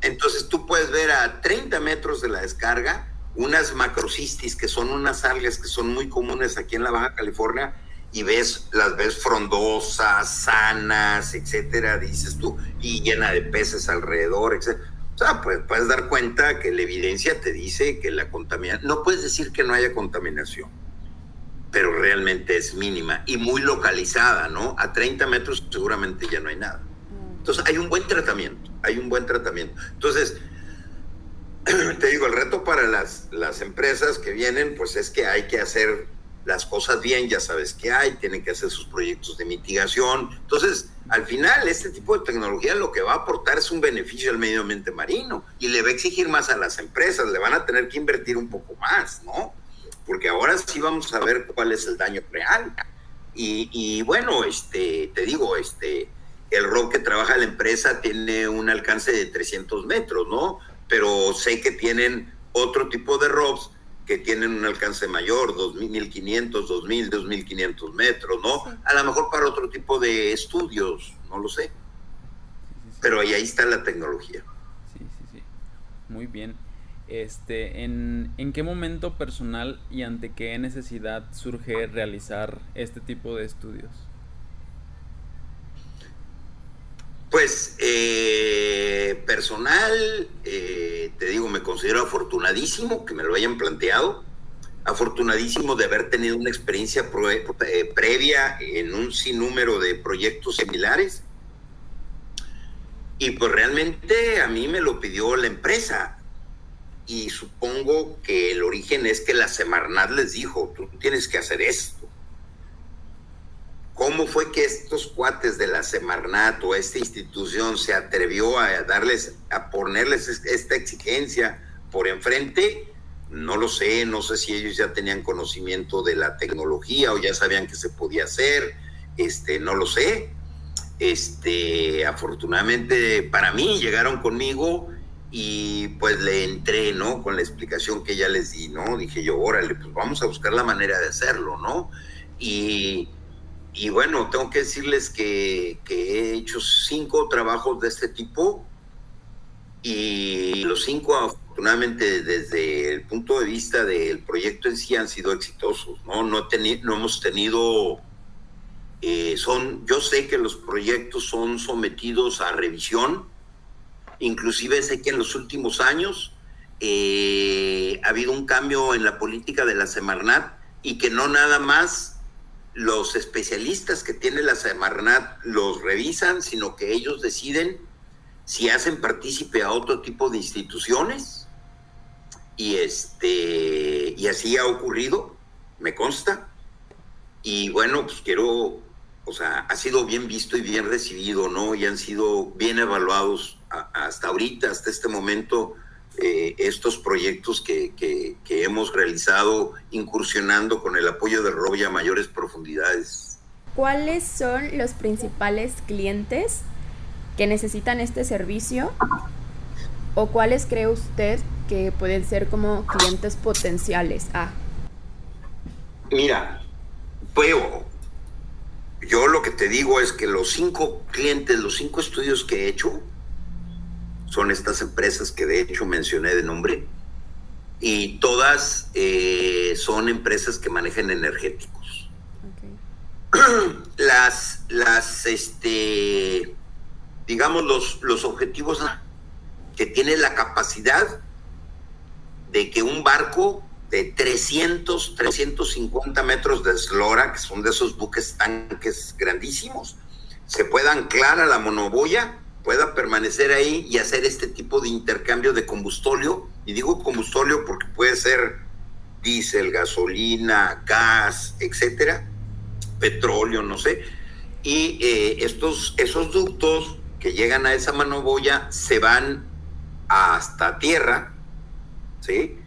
Entonces tú puedes ver a 30 metros de la descarga unas macrocistis, que son unas algas que son muy comunes aquí en la Baja California, y ves, las ves frondosas, sanas, etcétera, dices tú, y llena de peces alrededor, etcétera. O sea, pues puedes dar cuenta que la evidencia te dice que la contaminación, no puedes decir que no haya contaminación, pero realmente es mínima y muy localizada, ¿no? A 30 metros seguramente ya no hay nada. Entonces hay un buen tratamiento, hay un buen tratamiento. Entonces, te digo, el reto para las, las empresas que vienen, pues es que hay que hacer las cosas bien, ya sabes que hay, tienen que hacer sus proyectos de mitigación. Entonces, al final, este tipo de tecnología lo que va a aportar es un beneficio al medio ambiente marino y le va a exigir más a las empresas, le van a tener que invertir un poco más, ¿no? Porque ahora sí vamos a ver cuál es el daño real. Y, y bueno, este, te digo, este, el ROB que trabaja la empresa tiene un alcance de 300 metros, ¿no? Pero sé que tienen otro tipo de ROBs que tienen un alcance mayor, 2.500, 2.000, 2.500 metros, ¿no? A lo mejor para otro tipo de estudios, no lo sé. Pero ahí, ahí está la tecnología. Sí, sí, sí. Muy bien. Este, ¿en, ¿En qué momento personal y ante qué necesidad surge realizar este tipo de estudios? Pues eh, personal, eh, te digo, me considero afortunadísimo que me lo hayan planteado, afortunadísimo de haber tenido una experiencia eh, previa en un sinnúmero de proyectos similares. Y pues realmente a mí me lo pidió la empresa. Y supongo que el origen es que la Semarnat les dijo, tú tienes que hacer esto ¿Cómo fue que estos cuates de la Semarnat o esta institución se atrevió a darles, a ponerles esta exigencia por enfrente? No lo sé, no sé si ellos ya tenían conocimiento de la tecnología o ya sabían que se podía hacer, este, no lo sé. Este, afortunadamente para mí llegaron conmigo y pues le entré, ¿no? Con la explicación que ya les di, ¿no? Dije yo, órale, pues vamos a buscar la manera de hacerlo, ¿no? Y y bueno, tengo que decirles que, he hecho cinco trabajos de este tipo y los cinco afortunadamente desde el punto de vista del proyecto en sí han sido exitosos, ¿no? No, no hemos tenido, eh, son, yo sé que los proyectos son sometidos a revisión, inclusive sé que en los últimos años eh, ha habido un cambio en la política de la Semarnat y que no nada más los especialistas que tiene la Semarnat los revisan, sino que ellos deciden si hacen partícipe a otro tipo de instituciones. Y este y así ha ocurrido, me consta. Y bueno, pues quiero, o sea, ha sido bien visto y bien recibido, ¿no? Y han sido bien evaluados hasta ahorita, hasta este momento eh, estos proyectos que, que, hemos realizado incursionando con el apoyo de Robbie a mayores profundidades. ¿Cuáles son los principales clientes que necesitan este servicio? ¿O cuáles cree usted que pueden ser como clientes potenciales? Ah. Mira, puedo. Yo lo que te digo es que los cinco clientes, los cinco estudios que he hecho, son estas empresas que de hecho mencioné de nombre, y todas eh, son empresas que manejan energéticos. Las, las, este, digamos, los, los objetivos que tiene la capacidad de que un barco de 300, 350 metros de eslora, que son de esos buques tanques grandísimos, se pueda anclar a la monoboya pueda permanecer ahí y hacer este tipo de intercambio de combustóleo. Y digo combustóleo porque puede ser diésel, gasolina, gas, etcétera, petróleo, no sé. Y eh, estos, esos ductos que llegan a esa manoboya se van hasta tierra, ¿sí?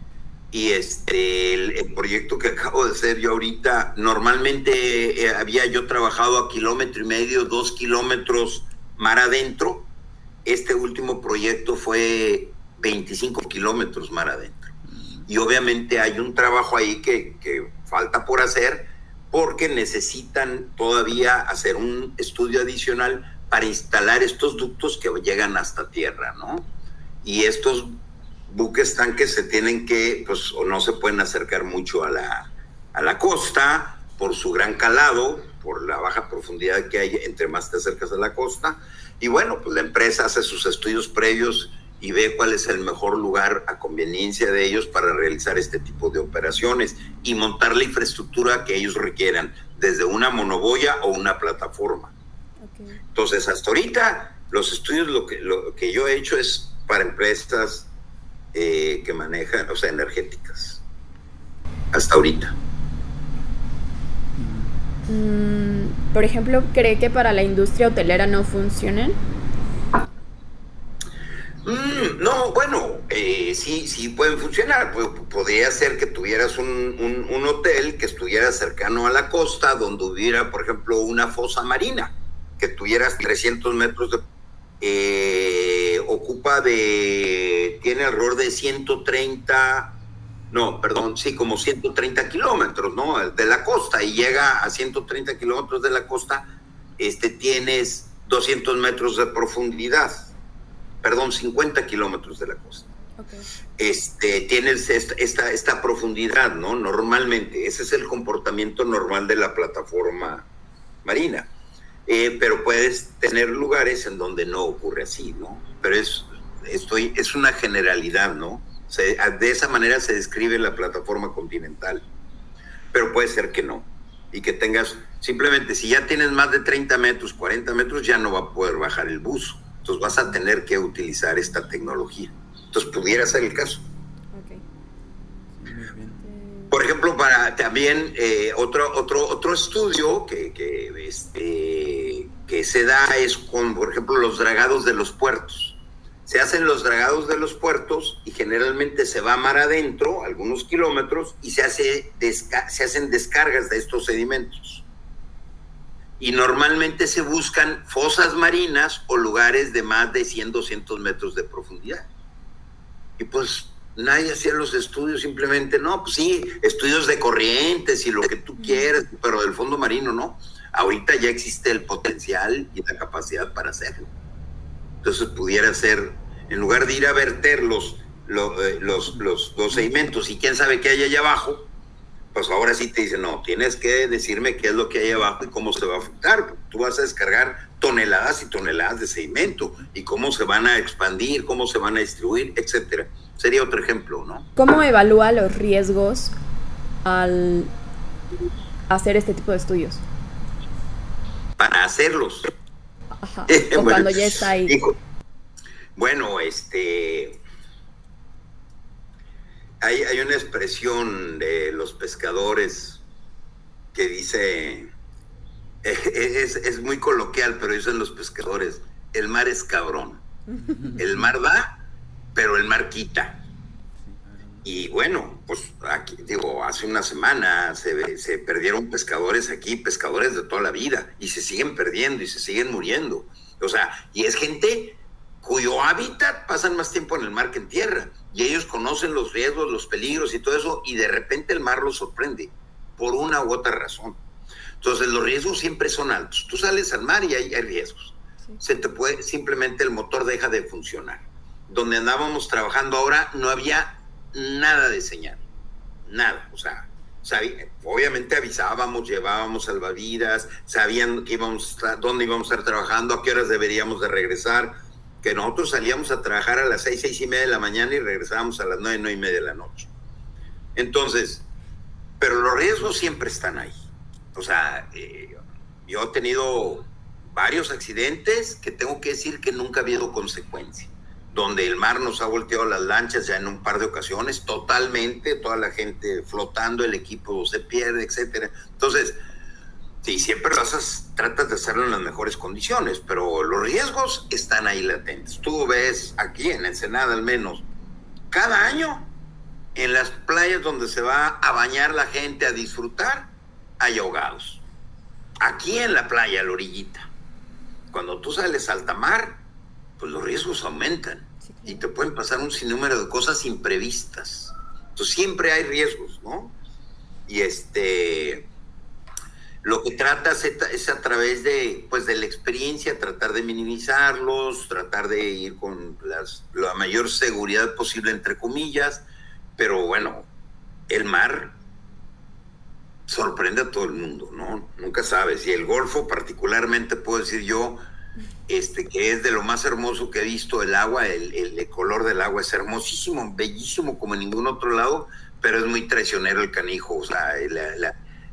y este el, proyecto que acabo de hacer yo ahorita, normalmente eh, había yo trabajado a kilómetro y medio, dos kilómetros mar adentro. Este último proyecto fue 25 kilómetros mar adentro. Y obviamente hay un trabajo ahí que, que falta por hacer porque necesitan todavía hacer un estudio adicional para instalar estos ductos que llegan hasta tierra, ¿no? Y estos buques tanques se tienen que, pues, o no se pueden acercar mucho a la, a la costa por su gran calado, por la baja profundidad que hay entre más te acercas a la costa. Y bueno, pues la empresa hace sus estudios previos y ve cuál es el mejor lugar a conveniencia de ellos para realizar este tipo de operaciones y montar la infraestructura que ellos requieran, desde una monoboya o una plataforma. Entonces, hasta ahorita, los estudios, lo que, lo que yo he hecho es para empresas eh, que manejan, o sea, energéticas. Hasta ahorita. Mm, por ejemplo, ¿cree que para la industria hotelera no funcionen? Mm, no, bueno, eh, sí, sí pueden funcionar. podría ser que tuvieras un, un, hotel que estuviera cercano a la costa, donde hubiera, por ejemplo, una fosa marina, que tuvieras 300 metros de eh, ocupa de, tiene alrededor de 130, no, perdón, sí, como 130 kilómetros, ¿no? De la costa y llega a 130 kilómetros de la costa, este, tienes 200 metros de profundidad, perdón, 50 kilómetros de la costa. Este, tienes esta, esta, esta profundidad, ¿no? Normalmente, ese es el comportamiento normal de la plataforma marina. Eh, pero puedes tener lugares en donde no ocurre así, ¿no? Pero es, estoy, es una generalidad, ¿no? De esa manera se describe la plataforma continental, pero puede ser que no. Y que tengas, simplemente, si ya tienes más de 30 metros, 40 metros, ya no va a poder bajar el buzo. Entonces vas a tener que utilizar esta tecnología. Entonces pudiera ser el caso. Por ejemplo, para también eh, otro, otro, otro estudio que, que, este, que se da es con, por ejemplo, los dragados de los puertos. Se hacen los dragados de los puertos y generalmente se va mar adentro, algunos kilómetros, y se, hace se hacen descargas de estos sedimentos. Y normalmente se buscan fosas marinas o lugares de más de 100, 200 metros de profundidad. Y pues nadie hacía los estudios, simplemente no, pues sí, estudios de corrientes y lo que tú quieras, pero del fondo marino no. Ahorita ya existe el potencial y la capacidad para hacerlo. Entonces pudiera ser, en lugar de ir a verter los, eh, los, los, los, sedimentos y quién sabe qué hay allá abajo, pues ahora sí te dicen, no, tienes que decirme qué es lo que hay abajo y cómo se va a afectar. Tú vas a descargar toneladas y toneladas de sedimento y cómo se van a expandir, cómo se van a distribuir, etcétera. Sería otro ejemplo, ¿no? ¿Cómo evalúa los riesgos al hacer este tipo de estudios? Para hacerlos. Ajá. O cuando ya está ahí. bueno, este. Hay, hay, una expresión de los pescadores que dice, es, es, muy coloquial, pero dicen los pescadores, el mar es cabrón. El mar da pero el mar quita. Y bueno, pues aquí, digo, hace una semana se, se, perdieron pescadores aquí, pescadores de toda la vida, y se siguen perdiendo y se siguen muriendo. O sea, y es gente cuyo hábitat pasan más tiempo en el mar que en tierra, y ellos conocen los riesgos, los peligros y todo eso, y de repente el mar los sorprende, por una u otra razón. Entonces los riesgos siempre son altos. Tú sales al mar y hay, hay riesgos. Se te puede, simplemente el motor deja de funcionar donde andábamos trabajando ahora, no había nada de señal, nada, o sea, obviamente avisábamos, llevábamos salvavidas, sabían que íbamos dónde íbamos a estar trabajando, a qué horas deberíamos de regresar, que nosotros salíamos a trabajar a las seis, seis y media de la mañana y regresábamos a las nueve, nueve y media de la noche. Entonces, pero los riesgos siempre están ahí. O sea, eh, yo he tenido varios accidentes que tengo que decir que nunca ha habido consecuencia donde el mar nos ha volteado las lanchas ya en un par de ocasiones, totalmente, toda la gente flotando, el equipo se pierde, etcétera. Entonces, sí, siempre tratas de hacerlo en las mejores condiciones, pero los riesgos están ahí latentes. Tú ves aquí en Ensenada al menos, cada año en las playas donde se va a bañar la gente a disfrutar, hay ahogados. Aquí en la playa, a la orillita. Cuando tú sales al mar, pues los riesgos aumentan y te pueden pasar un sinnúmero de cosas imprevistas. Entonces siempre hay riesgos, ¿no? Y este, lo que tratas es a través de, pues, de la experiencia, tratar de minimizarlos, tratar de ir con la mayor seguridad posible, entre comillas, pero bueno, el mar sorprende a todo el mundo, ¿no? Nunca sabes. Y el Golfo, particularmente, puedo decir yo, este, que es de lo más hermoso que he visto el agua, el, el, color del agua es hermosísimo, bellísimo como en ningún otro lado, pero es muy traicionero el canijo, o sea,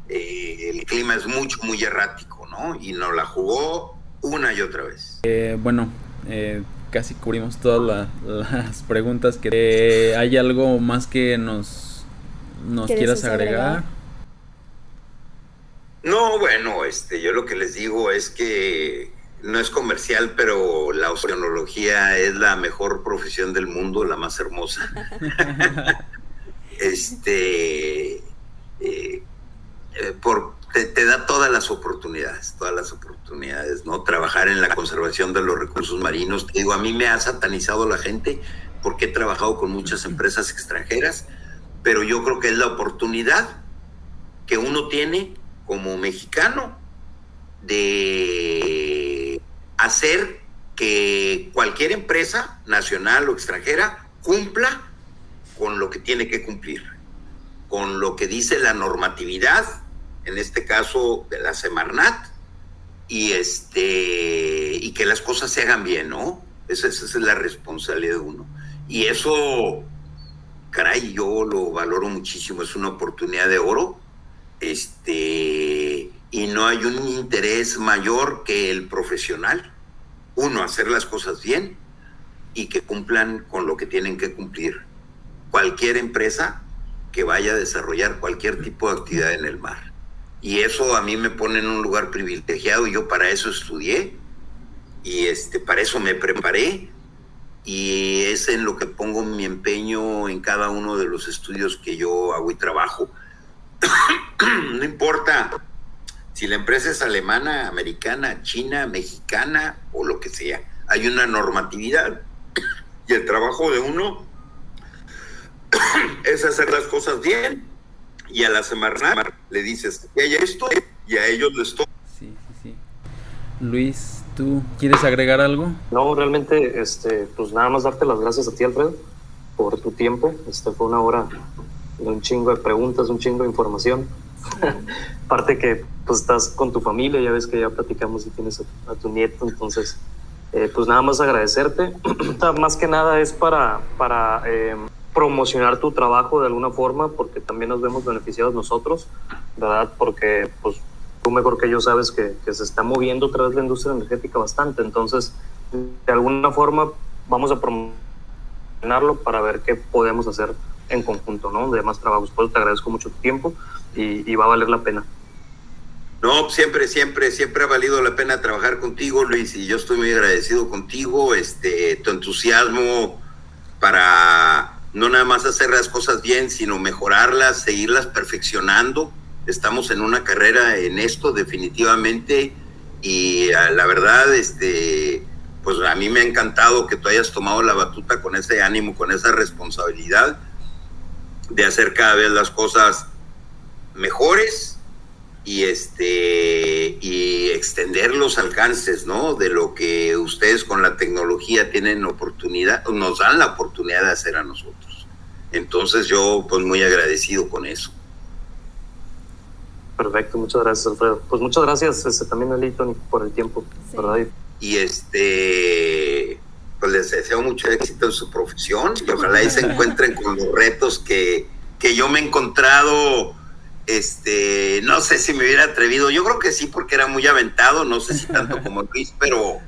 eh, el clima es mucho, muy errático, ¿no? Y nos la jugó una y otra vez. Eh, bueno, eh, casi cubrimos todas las preguntas. Que, ¿Hay algo más que nos, nos quieras agregar? No, bueno, este, yo lo que les digo es que no es comercial, pero la oceanología es la mejor profesión del mundo, la más hermosa. este, eh, eh, por, te, da todas las oportunidades, todas las oportunidades, ¿no? Trabajar en la conservación de los recursos marinos. Te digo, a mí me ha satanizado la gente porque he trabajado con muchas empresas extranjeras, pero yo creo que es la oportunidad que uno tiene como mexicano de hacer que cualquier empresa nacional o extranjera cumpla con lo que tiene que cumplir, con lo que dice la normatividad, en este caso de la Semarnat, y este y que las cosas se hagan bien, ¿no? Esa, esa es la responsabilidad de uno. Y eso, caray, yo lo valoro muchísimo, es una oportunidad de oro. Este, y no hay un interés mayor que el profesional. Uno, hacer las cosas bien y que cumplan con lo que tienen que cumplir cualquier empresa que vaya a desarrollar cualquier tipo de actividad en el mar. Y eso a mí me pone en un lugar privilegiado yo para eso estudié y este, para eso me preparé y es en lo que pongo mi empeño en cada uno de los estudios que yo hago y trabajo. no importa si la empresa es alemana, americana, china, mexicana o lo que sea, hay una normatividad y el trabajo de uno es hacer las cosas bien y a la semana le dices que hay esto y a ellos les toca. Sí, sí, sí. Luis, ¿tú quieres agregar algo? No, realmente, este, pues nada más darte las gracias a ti, Alfredo, por tu tiempo. Este fue una hora de un chingo de preguntas, un chingo de información. Aparte que pues estás con tu familia, ya ves que ya platicamos y tienes a, tu nieto, entonces eh, pues nada más agradecerte. más que nada es para, para eh, promocionar tu trabajo de alguna forma, porque también nos vemos beneficiados nosotros, ¿verdad? Porque pues tú mejor que yo sabes que, que se está moviendo otra vez la industria energética bastante, entonces de alguna forma vamos a promocionarlo para ver qué podemos hacer en conjunto, ¿no? De más trabajos. Por te agradezco mucho tu tiempo y, va a valer la pena. No, siempre, siempre, siempre ha valido la pena trabajar contigo, Luis, y yo estoy muy agradecido contigo, este, tu entusiasmo para no nada más hacer las cosas bien, sino mejorarlas, seguirlas perfeccionando. Estamos en una carrera en esto definitivamente y ah, la verdad, este, pues a mí me ha encantado que tú hayas tomado la batuta con ese ánimo, con esa responsabilidad de hacer cada vez las cosas mejores y este y extender los alcances, ¿no? De lo que ustedes con la tecnología tienen oportunidad, nos dan la oportunidad de hacer a nosotros. Entonces yo pues muy agradecido con eso. Perfecto, muchas gracias Alfredo. Pues muchas gracias este, también a Tony por el tiempo, ¿verdad? Y este, pues les deseo mucho éxito en su profesión y ojalá ahí se encuentren con los retos que, que yo me he encontrado. Este, no sé si me hubiera atrevido, yo creo que sí, porque era muy aventado, no sé si tanto como Luis, pero,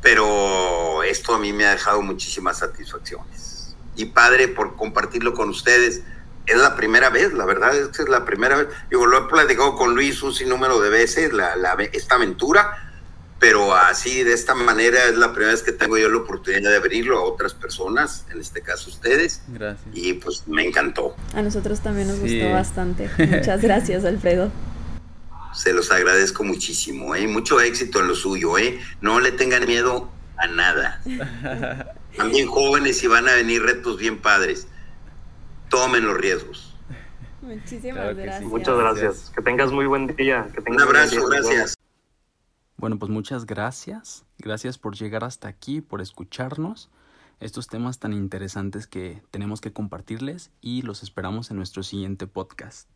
pero esto a mí me ha dejado muchísimas satisfacciones y padre por compartirlo con ustedes. Es la primera vez, la verdad es que es la primera vez. Digo, lo he platicado con Luis un sinnúmero de veces, la, esta aventura, pero así de esta manera es la primera vez que tengo yo la oportunidad de abrirlo a otras personas, en este caso ustedes. Gracias. Y pues me encantó. A nosotros también nos Sí. gustó bastante. Muchas gracias, Alfredo. Se los agradezco muchísimo, ¿eh? Mucho éxito en lo suyo, ¿eh? No le tengan miedo a nada. También jóvenes y van a venir retos bien padres. Tomen los riesgos. Muchísimas Claro que sí. gracias. Muchas gracias. Que tengas muy buen día. Que Un buen abrazo, día. Gracias. Bueno, pues muchas gracias. Gracias por llegar hasta aquí, por escucharnos. Estos temas tan interesantes que tenemos que compartirles y los esperamos en nuestro siguiente podcast.